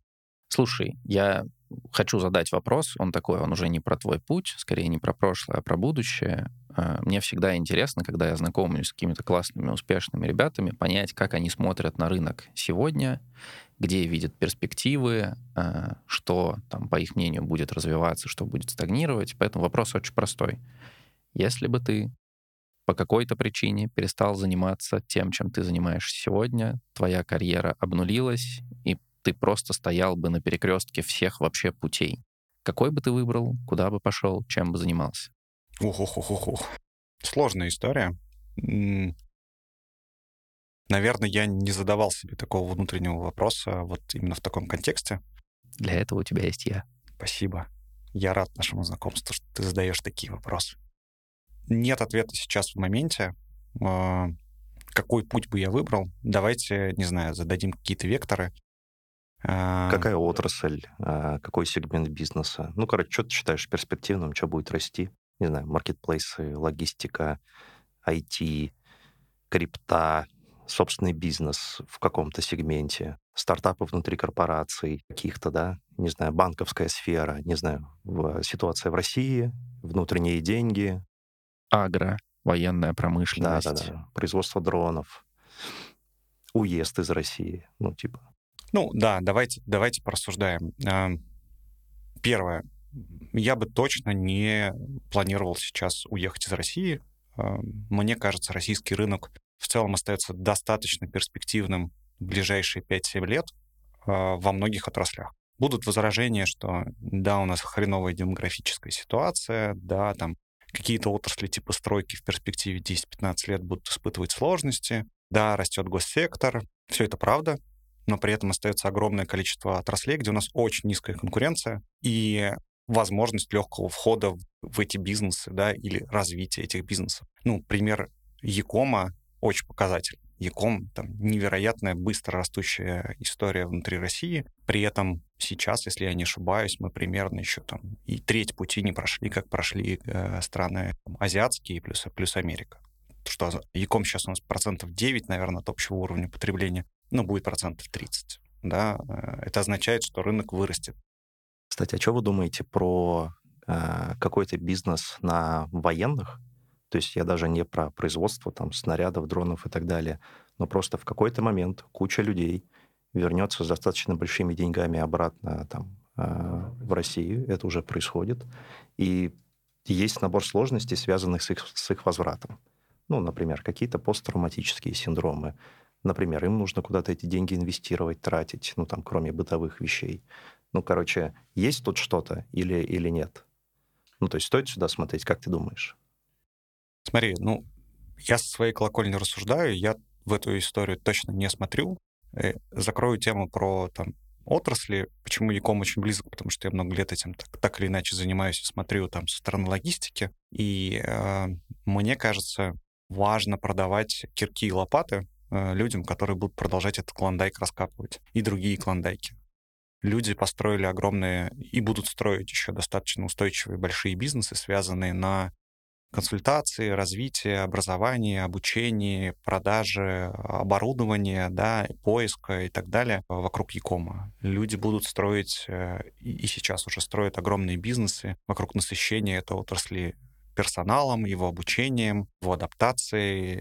B: Слушай, я хочу задать вопрос. Он такой, он уже не про твой путь, скорее не про прошлое, а про будущее. А, мне всегда интересно, когда я знакомлюсь с какими-то классными, успешными ребятами, понять, как они смотрят на рынок сегодня, где видят перспективы, а, что там, по их мнению, будет развиваться, что будет стагнировать. Поэтому вопрос очень простой. Если бы ты по какой-то причине перестал заниматься тем, чем ты занимаешься сегодня, твоя карьера обнулилась, и ты просто стоял бы на перекрестке всех вообще путей. Какой бы ты выбрал, куда бы пошел, чем бы занимался?
D: ух ух ух ух Сложная история. Наверное, я не задавал себе такого внутреннего вопроса вот именно в таком контексте.
B: Для этого у тебя есть я.
D: Спасибо. Я рад нашему знакомству, что ты задаешь такие вопросы. Нет ответа сейчас в моменте. А, какой путь бы я выбрал? Давайте, не знаю, зададим какие-то векторы.
C: А, Какая отрасль, а, какой сегмент бизнеса? Ну, короче, что ты считаешь перспективным, что будет расти? Не знаю, маркетплейсы, логистика, IT, крипта, собственный бизнес в каком-то сегменте, стартапы внутри корпораций каких-то, да, не знаю, банковская сфера, не знаю, ситуация в России, внутренние деньги,
B: Агро, военная
C: да,
B: промышленность.
C: да, да, производство дронов, уезд из России, ну, типа.
D: Ну, да, давайте, давайте порассуждаем. А, Первое. Я бы точно не планировал сейчас уехать из России. А, Мне кажется, российский рынок в целом остается достаточно перспективным в ближайшие 5-7 лет а, во многих отраслях. Будут возражения, что да, у нас хреновая демографическая ситуация, да, там какие-то отрасли типа стройки в перспективе 10-15 лет будут испытывать сложности, да, растет госсектор, все это правда, но при этом остается огромное количество отраслей, где у нас очень низкая конкуренция и возможность легкого входа в- эти бизнесы, да, или развития этих бизнесов. Ну, пример Якома очень показательный. Яком там невероятная быстро растущая история внутри России. При этом сейчас, если я не ошибаюсь, мы примерно еще там и треть пути не прошли, как прошли э, страны там, азиатские плюс, плюс Америка. Что Яком сейчас у нас процентов 9, наверное, от общего уровня потребления, ну, будет процентов 30. Да, Э, это означает, что рынок вырастет.
C: Кстати, а что вы думаете про э, какой-то бизнес на военных? То есть я даже не про производство там снарядов, дронов и так далее, но просто в какой-то момент куча людей вернется с достаточно большими деньгами обратно там э, в Россию, это уже происходит, и есть набор сложностей, связанных с их, с их возвратом. Ну, например, какие-то посттравматические синдромы. Например, им нужно куда-то эти деньги инвестировать, тратить, ну, там, кроме бытовых вещей. Ну, короче, есть тут что-то или, или нет? Ну, то есть стоит сюда смотреть, как ты думаешь?
D: Смотри, ну, я со своей колокольни рассуждаю, я в эту историю точно не смотрю. Э, Закрою тему про там отрасли, почему Яком очень близок, потому что я много лет этим так, так или иначе занимаюсь и смотрю там со стороны логистики. И э, мне кажется, важно продавать кирки и лопаты э, людям, которые будут продолжать этот клондайк раскапывать, и другие клондайки. Люди построили огромные и будут строить еще достаточно устойчивые большие бизнесы, связанные на консультации, развитие, образование, обучение, продажи, оборудование, да, поиска и так далее вокруг Якома. Люди будут строить, э, и сейчас уже строят огромные бизнесы вокруг насыщения этой отрасли персоналом, его обучением, его адаптацией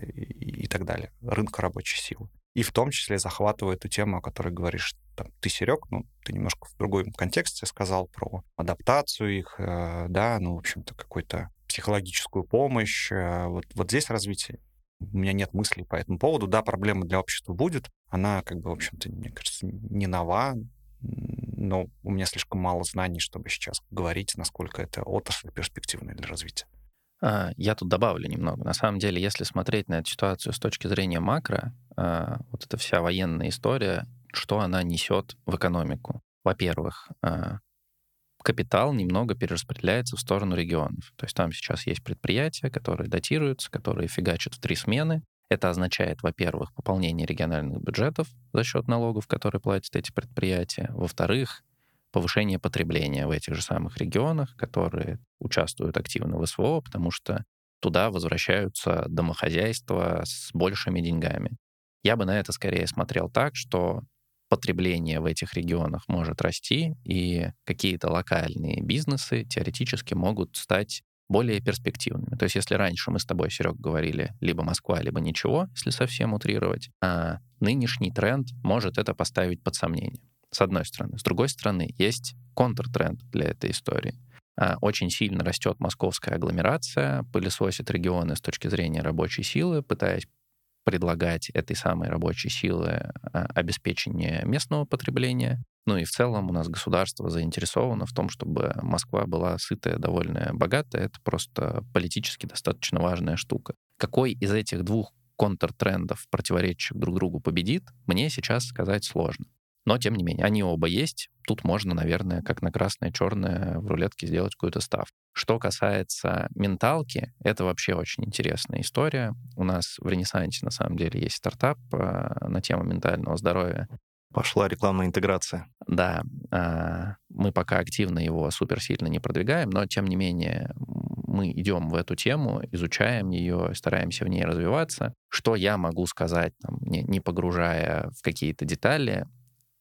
D: и так далее, рынка рабочей силы. И в том числе захватываю эту тему, о которой говоришь там, ты, Серег, ну, ты немножко в другом контексте сказал про адаптацию их, э, да, ну, в общем-то, какой-то психологическую помощь. э, Вот, вот здесь развитие. У меня нет мыслей по этому поводу. Да, проблема для общества будет. Она, как бы, в общем-то, мне кажется, не нова, но у меня слишком мало знаний, чтобы сейчас говорить, насколько это отрасль перспективная для развития.
B: А, Я тут добавлю немного. На самом деле, если смотреть на эту ситуацию с точки зрения макро, а, вот эта вся военная история, что она несет в экономику? Во-первых, а, капитал немного перераспределяется в сторону регионов. То есть там сейчас есть предприятия, которые датируются, которые фигачат в три смены. Это означает, во-первых, пополнение региональных бюджетов за счет налогов, которые платят эти предприятия. Во-вторых, повышение потребления в этих же самых регионах, которые участвуют активно в СВО, потому что туда возвращаются домохозяйства с большими деньгами. Я бы на это скорее смотрел так, что потребление в этих регионах может расти, и какие-то локальные бизнесы теоретически могут стать более перспективными. То есть если раньше мы с тобой, Серег, говорили либо Москва, либо ничего, если совсем утрировать, а нынешний тренд может это поставить под сомнение. С одной стороны. С другой стороны, есть контртренд для этой истории. А, Очень сильно растет московская агломерация, пылесосит регионы с точки зрения рабочей силы, пытаясь предлагать этой самой рабочей силы а, обеспечение местного потребления. Ну и в целом у нас государство заинтересовано в том, чтобы Москва была сытая, довольная, богатая. Это просто политически достаточно важная штука. Какой из этих двух контртрендов, противоречащих друг другу, победит, мне сейчас сказать сложно. Но, тем не менее, они оба есть. Тут можно, наверное, как на красное-черное в рулетке сделать какую-то ставку. Что касается менталки, это вообще очень интересная история. У нас в Ренессансе, на самом деле, есть стартап э, на тему ментального здоровья.
C: Пошла рекламная интеграция.
B: Да, э, мы пока активно его супер сильно не продвигаем, но, тем не менее, мы идем в эту тему, изучаем ее, стараемся в ней развиваться. Что я могу сказать, там, не, не погружая в какие-то детали,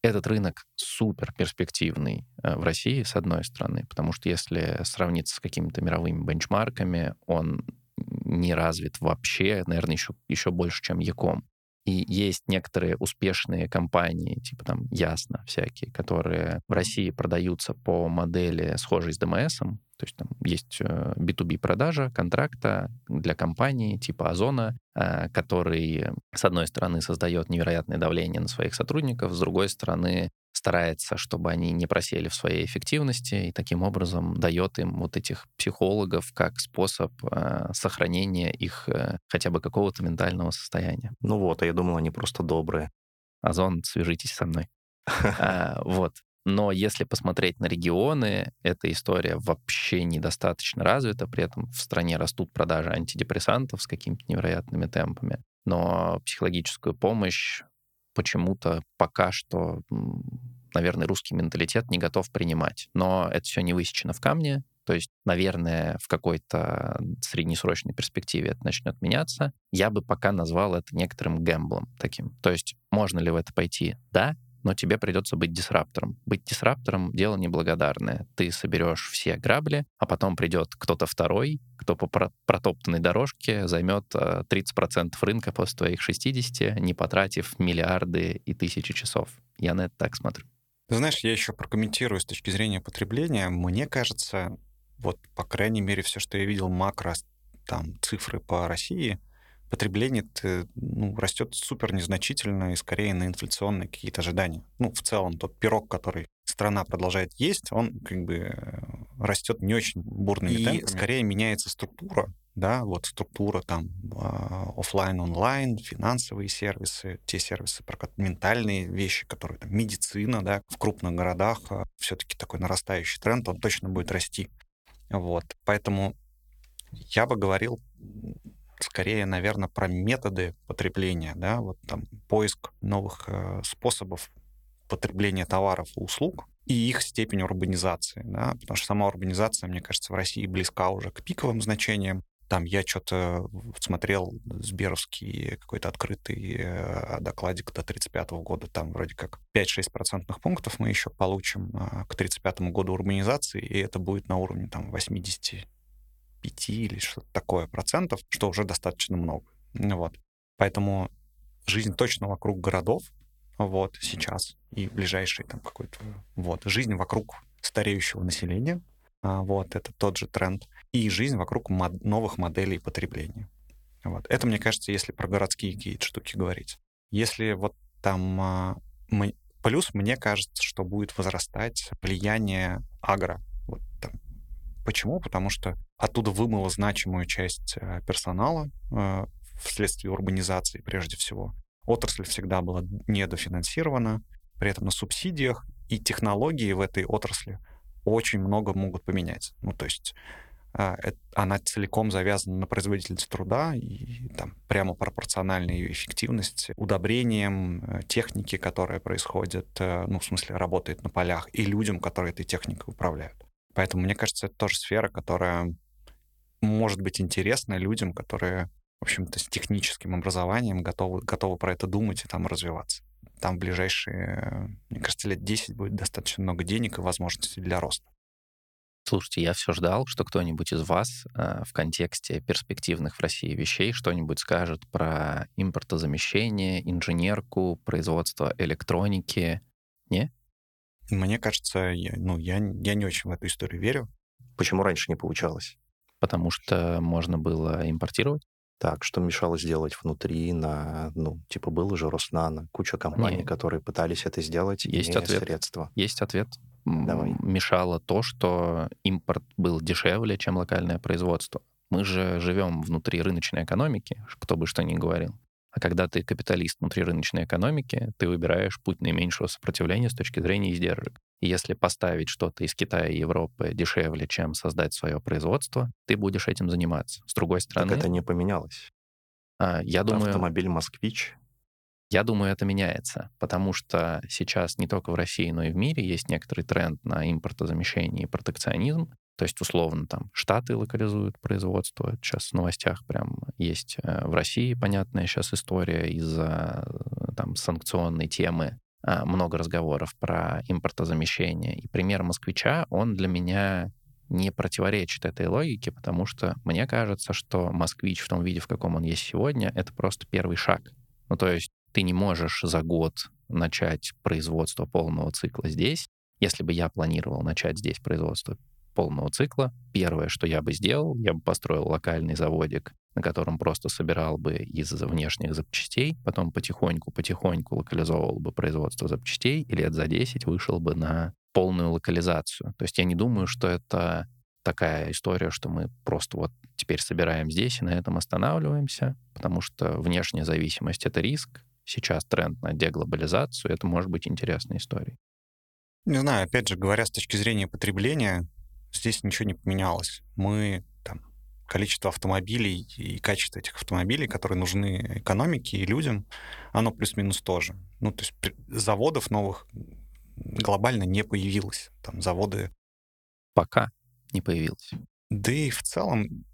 B: этот рынок супер перспективный э, в России, с одной стороны, потому что если сравниться с какими-то мировыми бенчмарками, он не развит вообще, наверное, еще, еще больше, чем Яком. И есть некоторые успешные компании, типа там Ясно всякие, которые в России продаются по модели, схожей с ДМС. То есть там есть B2B э, продажа контракта для компании типа Озона, э, который, с одной стороны, создает невероятное давление на своих сотрудников, с другой стороны, старается, чтобы они не просели в своей эффективности, и таким образом дает им вот этих психологов как способ э, сохранения их э, хотя бы какого-то ментального состояния.
C: Ну вот, а я думал, они просто добрые.
B: Озон, свяжитесь со мной. А, вот. Но если посмотреть на регионы, эта история вообще недостаточно развита, при этом в стране растут продажи антидепрессантов с какими-то невероятными темпами. Но психологическую помощь почему-то пока что, наверное, русский менталитет не готов принимать. Но это все не высечено в камне. То есть, наверное, в какой-то среднесрочной перспективе это начнет меняться. Я бы пока назвал это некоторым гэмблом таким. То есть, можно ли в это пойти? Да, но тебе придется быть дисраптором. Быть дисраптором — дело неблагодарное. Ты соберешь все грабли, а потом придет кто-то второй, кто по протоптанной дорожке займет 30% э, рынка после твоих 60, не потратив миллиарды и тысячи часов. Я на это так смотрю.
D: Знаешь, я еще прокомментирую с точки зрения потребления. Мне кажется, вот, по крайней мере, все, что я видел макро, там, цифры по России — потребление ну, растет супер незначительно и скорее на инфляционные какие-то ожидания. Ну, в целом, тот пирог, который страна продолжает есть, он как бы э, растет не очень бурными и темпами. скорее меняется структура, да, вот структура там а, офлайн, онлайн, финансовые сервисы, те сервисы, про ментальные вещи, которые там медицина, да, в крупных городах а, все-таки такой нарастающий тренд, он точно будет расти. Вот, поэтому я бы говорил скорее, наверное, про методы потребления, да, вот там поиск новых э, способов потребления товаров и услуг и их степень урбанизации, да, потому что сама урбанизация, мне кажется, в России близка уже к пиковым значениям. Там я что-то смотрел Сберовский какой-то открытый э, докладик до 35 года, там вроде как 5-6 процентных пунктов мы еще получим э, к 35 году урбанизации, и это будет на уровне там 80 5 или что-то такое процентов, что уже достаточно много. Вот. Поэтому жизнь точно вокруг городов, вот, сейчас и ближайший там какой-то, вот, жизнь вокруг стареющего населения, а, вот, это тот же тренд, и жизнь вокруг мод- новых моделей потребления. Вот. Это, мне кажется, если про городские какие-то штуки говорить. Если вот там а, мы... Плюс мне кажется, что будет возрастать влияние агро. Почему? Потому что оттуда вымыло значимую часть э, персонала э, вследствие урбанизации прежде всего. Отрасль всегда была недофинансирована, при этом на субсидиях, и технологии в этой отрасли очень много могут поменять. Ну, то есть а, она целиком завязана на производительность труда и там прямо пропорциональна ее эффективность удобрением э, техники, которая происходит, ну, в смысле, работает на полях, и людям, которые этой техникой управляют. Поэтому, мне кажется, это тоже сфера, которая может быть интересна людям, которые, в общем-то, с техническим образованием готовы, готовы про это думать и там развиваться. Там в ближайшие, мне кажется, лет 10 будет достаточно много денег и возможностей для роста.
B: Слушайте, я все ждал, что кто-нибудь из вас э, в контексте перспективных в России вещей что-нибудь скажет про импортозамещение, инженерку, производство электроники. Не?
D: Мне кажется, я, ну, я, я не очень в эту историю верю.
C: Почему раньше не получалось?
B: Потому что можно было импортировать.
C: Так, что мешало сделать внутри на, ну, типа было же Роснано, куча компаний, Нет. которые пытались это сделать,
B: Есть ответ.
C: средства.
B: Есть ответ.
C: Давай.
B: Мешало то, что импорт был дешевле, чем локальное производство. Мы же живем внутри рыночной экономики, кто бы что ни говорил. А когда ты капиталист внутри рыночной экономики, ты выбираешь путь наименьшего сопротивления с точки зрения издержек. И если поставить что-то из Китая и Европы дешевле, чем создать свое производство, ты будешь этим заниматься. С другой стороны...
C: Так это не поменялось.
B: А, я думаю...
C: Автомобиль «Москвич»
B: Я думаю, это меняется, потому что сейчас не только в России, но и в мире есть некоторый тренд на импортозамещение и протекционизм. То есть, условно, там Штаты локализуют производство. Сейчас в новостях прям есть э, в России понятная сейчас история из-за э, там санкционной темы а, много разговоров про импортозамещение. И пример москвича, он для меня не противоречит этой логике, потому что мне кажется, что москвич в том виде, в каком он есть сегодня, это просто первый шаг. Ну, то есть ты не можешь за год начать производство полного цикла здесь. Если бы я планировал начать здесь производство полного цикла, первое, что я бы сделал, я бы построил локальный заводик, на котором просто собирал бы из внешних запчастей, потом потихоньку-потихоньку локализовывал бы производство запчастей, и лет за 10 вышел бы на полную локализацию. То есть я не думаю, что это такая история, что мы просто вот теперь собираем здесь и на этом останавливаемся, потому что внешняя зависимость — это риск. Сейчас тренд на деглобализацию, это может быть интересной историей.
D: Не знаю, опять же, говоря с точки зрения потребления, здесь ничего не поменялось. Мы там количество автомобилей и качество этих автомобилей, которые нужны экономике и людям, оно плюс-минус тоже. Ну, то есть заводов новых глобально не появилось. Там заводы...
B: Пока не появилось.
D: Да и в целом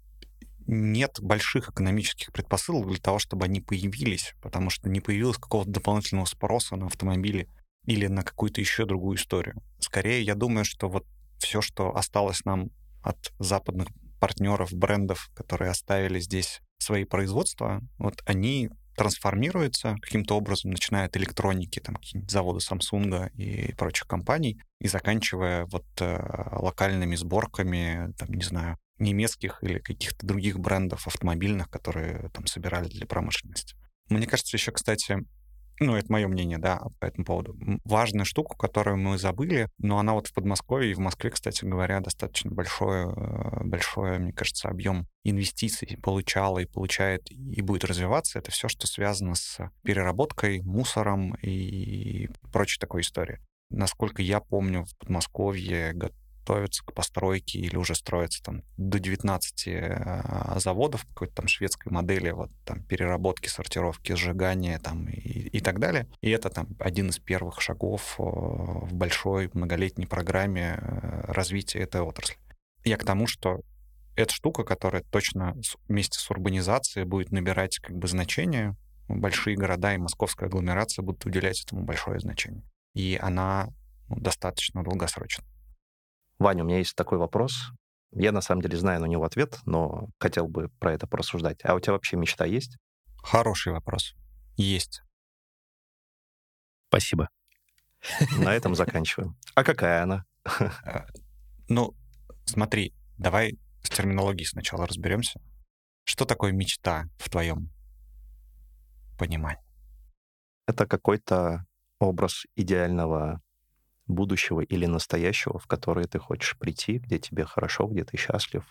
D: нет больших экономических предпосылок для того, чтобы они появились, потому что не появилось какого-то дополнительного спроса на автомобили или на какую-то еще другую историю. Скорее, я думаю, что вот все, что осталось нам от западных партнеров, брендов, которые оставили здесь свои производства, вот они трансформируется каким-то образом, начиная от электроники, там заводы Samsung и прочих компаний, и заканчивая вот э, локальными сборками, там, не знаю, немецких или каких-то других брендов автомобильных, которые там собирали для промышленности. Мне кажется, еще, кстати, ну, это мое мнение, да, по этому поводу. Важная штука, которую мы забыли, но она вот в Подмосковье и в Москве, кстати говоря, достаточно большой, э, большой, мне кажется, объем инвестиций получала и получает и будет развиваться. Это все, что связано с переработкой, мусором и прочей такой историей. Насколько я помню, в Подмосковье готовятся к постройке или уже строятся там до 19 э, заводов какой-то там шведской модели, вот там переработки, сортировки, сжигания там и, и так далее. И это там один из первых шагов э, в большой многолетней программе э, развития этой отрасли. Я к тому, что эта штука, которая точно вместе с урбанизацией будет набирать как бы значение, большие города и московская агломерация будут уделять этому большое значение. И она ну, достаточно долгосрочна.
C: Ваня, у меня есть такой вопрос. Я на самом деле знаю на него ответ, но хотел бы про это порассуждать. А у тебя вообще мечта есть?
D: Хороший вопрос. Есть.
B: Спасибо.
C: На этом заканчиваем. А какая она?
D: Э, ну, смотри, давай с терминологией сначала разберемся. Что такое мечта в твоем понимании?
C: Это какой-то образ идеального будущего или настоящего, в который ты хочешь прийти, где тебе хорошо, где ты счастлив.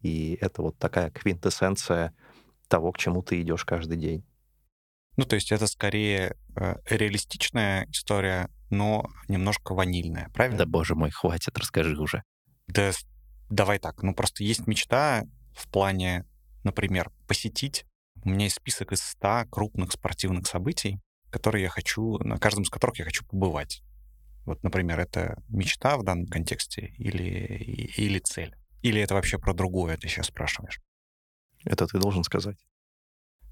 C: И это вот такая квинтэссенция того, к чему ты идешь каждый день.
D: Ну, то есть это скорее э, реалистичная история, но немножко ванильная, правильно?
B: Да, боже мой, хватит, расскажи уже.
D: Да, давай так. Ну, просто есть мечта в плане, например, посетить. У меня есть список из 100 крупных спортивных событий, которые я хочу, на каждом из которых я хочу побывать. Вот, например, это мечта в данном контексте или, или цель? Или это вообще про другое ты сейчас спрашиваешь?
C: Это ты должен сказать.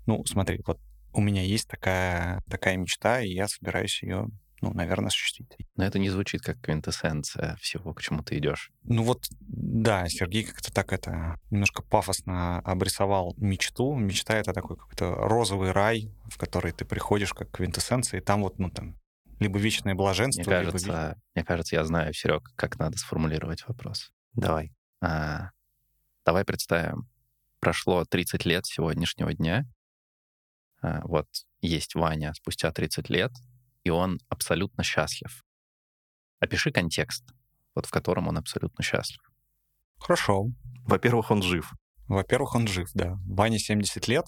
D: Ну, смотри, вот у меня есть такая, такая мечта, и я собираюсь ее, ну, наверное, осуществить.
B: Но это не звучит как квинтэссенция всего, к чему ты идешь.
D: Ну вот, да, Сергей как-то так это немножко пафосно обрисовал мечту. Мечта — это такой какой-то розовый рай, в который ты приходишь как квинтэссенция, и там вот, ну, там, либо вечное блаженство.
B: Мне кажется,
D: либо...
B: мне кажется, я знаю, Серег, как надо сформулировать вопрос.
C: Давай.
B: А, давай представим, прошло 30 лет сегодняшнего дня. А, вот есть Ваня спустя 30 лет, и он абсолютно счастлив. Опиши контекст, вот в котором он абсолютно счастлив.
D: Хорошо.
C: Во-первых, он жив.
D: Во-первых, он жив, да. Ване 70 лет,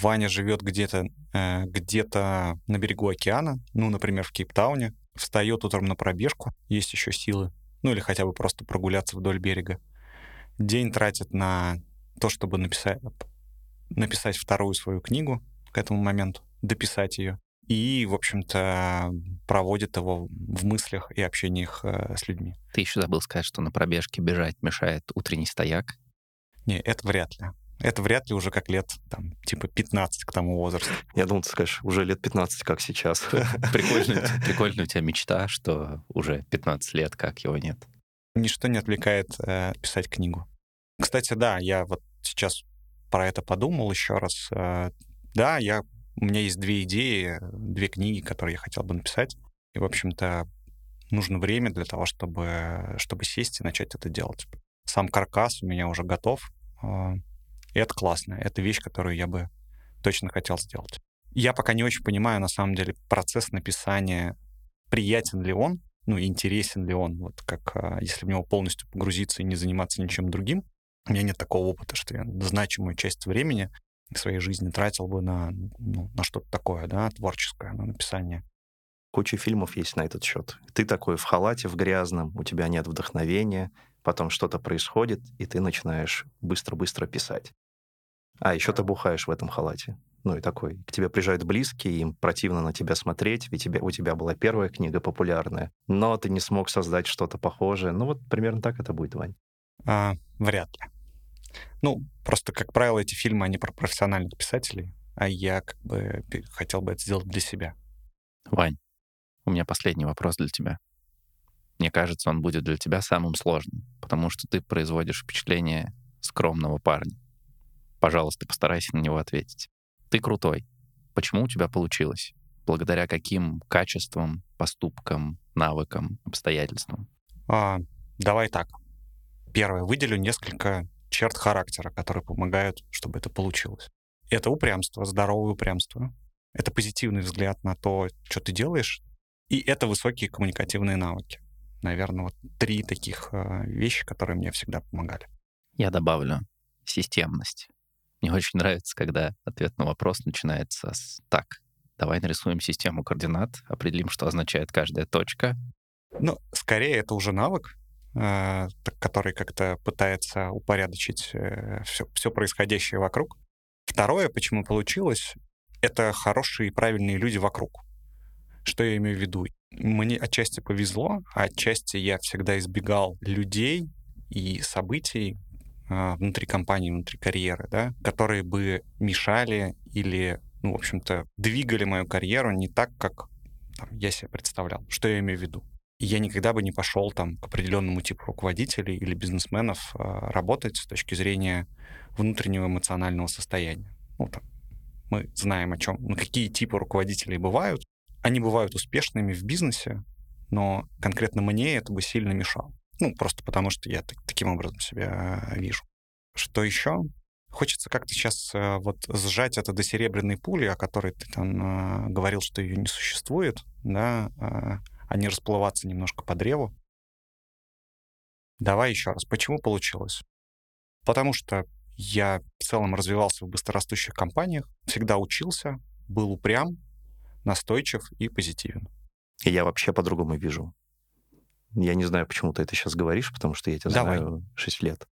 D: Ваня живет где-то э, где-то на берегу океана, ну, например, в Кейптауне, встает утром на пробежку, есть еще силы, ну или хотя бы просто прогуляться вдоль берега. День тратит на то, чтобы написать, написать вторую свою книгу к этому моменту, дописать ее. И, в общем-то, проводит его в мыслях и общениях э, с людьми.
B: Ты еще забыл сказать, что на пробежке бежать мешает утренний стояк.
D: Не, это вряд ли. Это вряд ли уже как лет, там, типа 15 к тому возрасту.
C: Я думал, ты скажешь, уже лет 15, как сейчас.
B: Прикольная, прикольная у тебя мечта, что уже 15 лет, как его нет.
D: Ничто не отвлекает э, писать книгу. Кстати, да, я вот сейчас про это подумал еще раз. Э, да, я, у меня есть две идеи, две книги, которые я хотел бы написать. И, в общем-то, нужно время для того, чтобы, чтобы сесть и начать это делать. Сам каркас у меня уже готов. И это классно. Это вещь, которую я бы точно хотел сделать. Я пока не очень понимаю, на самом деле, процесс написания, приятен ли он, ну, интересен ли он, вот как а, если в него полностью погрузиться и не заниматься ничем другим. У меня нет такого опыта, что я значимую часть времени своей жизни тратил бы на, ну, на что-то такое, да, творческое, на написание.
C: Куча фильмов есть на этот счет. Ты такой в халате, в грязном, у тебя нет вдохновения, потом что-то происходит, и ты начинаешь быстро-быстро писать. А еще ты бухаешь в этом халате. Ну и такой. К тебе приезжают близкие, им противно на тебя смотреть, ведь тебя, у тебя была первая книга популярная, но ты не смог создать что-то похожее. Ну вот примерно так это будет, Вань.
D: А, вряд ли. Ну, просто, как правило, эти фильмы, они про профессиональных писателей, а я как бы хотел бы это сделать для себя.
B: Вань, у меня последний вопрос для тебя. Мне кажется, он будет для тебя самым сложным, потому что ты производишь впечатление скромного парня. Пожалуйста, постарайся на него ответить. Ты крутой. Почему у тебя получилось? Благодаря каким качествам, поступкам, навыкам, обстоятельствам?
D: А, давай так. Первое. Выделю несколько черт характера, которые помогают, чтобы это получилось. Это упрямство, здоровое упрямство. Это позитивный взгляд на то, что ты делаешь. И это высокие коммуникативные навыки. Наверное, вот три таких э, вещи, которые мне всегда помогали.
B: Я добавлю системность. Мне очень нравится, когда ответ на вопрос начинается с «так». Давай нарисуем систему координат, определим, что означает каждая точка.
D: Ну, скорее, это уже навык, э, который как-то пытается упорядочить э, все, все происходящее вокруг. Второе, почему получилось, это хорошие и правильные люди вокруг. Что я имею в виду? Мне отчасти повезло, а отчасти я всегда избегал людей и событий, внутри компании, внутри карьеры, да, которые бы мешали или, ну, в общем-то, двигали мою карьеру не так, как там, я себе представлял. Что я имею в виду? я никогда бы не пошел там к определенному типу руководителей или бизнесменов э, работать с точки зрения внутреннего эмоционального состояния. Ну, там, мы знаем о чем, ну, какие типы руководителей бывают. Они бывают успешными в бизнесе, но конкретно мне это бы сильно мешало. Ну, просто потому что я так, таким образом себя вижу. Что еще? Хочется как-то сейчас э, вот сжать это до серебряной пули, о которой ты там э, говорил, что ее не существует, да, э, а не расплываться немножко по древу. Давай еще раз. Почему получилось? Потому что я в целом развивался в быстрорастущих компаниях, всегда учился, был упрям, настойчив и позитивен.
C: Я вообще по-другому вижу. Я не знаю, почему ты это сейчас говоришь, потому что я тебя Давай. знаю 6 лет.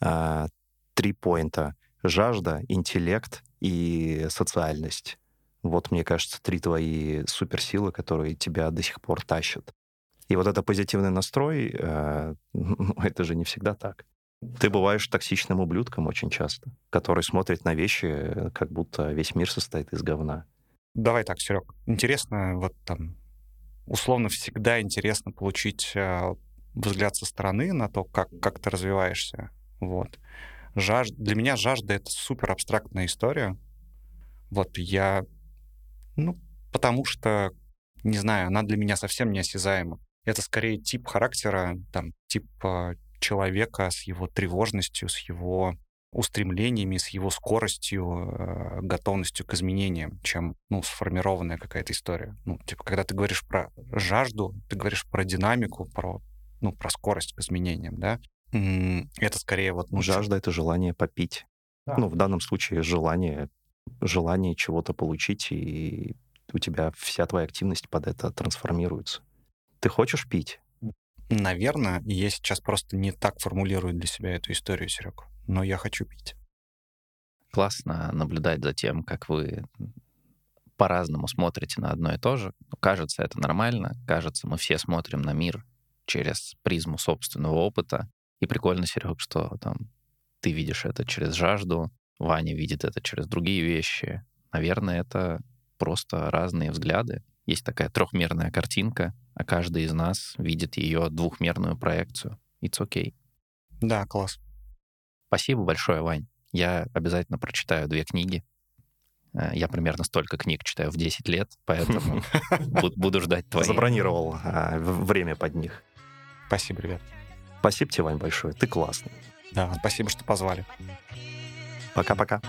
C: А, три поинта. Жажда, интеллект и социальность. Вот, мне кажется, три твои суперсилы, которые тебя до сих пор тащат. И вот это позитивный настрой, э, ну, это же не всегда так. Ты бываешь токсичным ублюдком очень часто, который смотрит на вещи, как будто весь мир состоит из говна.
D: Давай так, Серег. Интересно, вот там условно всегда интересно получить э, взгляд со стороны на то, как, как ты развиваешься. Вот. Жаж... Для меня жажда — это супер абстрактная история. Вот я... Ну, потому что, не знаю, она для меня совсем неосязаема. Это скорее тип характера, там, тип э, человека с его тревожностью, с его устремлениями, с его скоростью, э, готовностью к изменениям, чем, ну, сформированная какая-то история. Ну, типа, когда ты говоришь про жажду, ты говоришь про динамику, про, ну, про скорость к изменениям, да, это скорее вот...
C: Ну, Жажда — это желание попить. Да. Ну, в данном случае желание, желание чего-то получить, и у тебя вся твоя активность под это трансформируется. Ты хочешь пить?
D: Наверное, я сейчас просто не так формулирую для себя эту историю, Серег но я хочу пить.
B: Классно наблюдать за тем, как вы по-разному смотрите на одно и то же. Кажется, это нормально. Кажется, мы все смотрим на мир через призму собственного опыта. И прикольно, Серег, что там Ты видишь это через жажду, Ваня видит это через другие вещи. Наверное, это просто разные взгляды. Есть такая трехмерная картинка, а каждый из нас видит ее двухмерную проекцию. It's okay.
D: Да, класс.
B: Спасибо большое, Вань. Я обязательно прочитаю две книги. Э, Я примерно столько книг читаю в 10 лет, поэтому бу- буду ждать твои.
C: Забронировал а, время под них.
D: Спасибо, ребят.
C: Спасибо тебе, Вань, большое. Ты классный.
D: Да, спасибо, что позвали.
C: Пока-пока.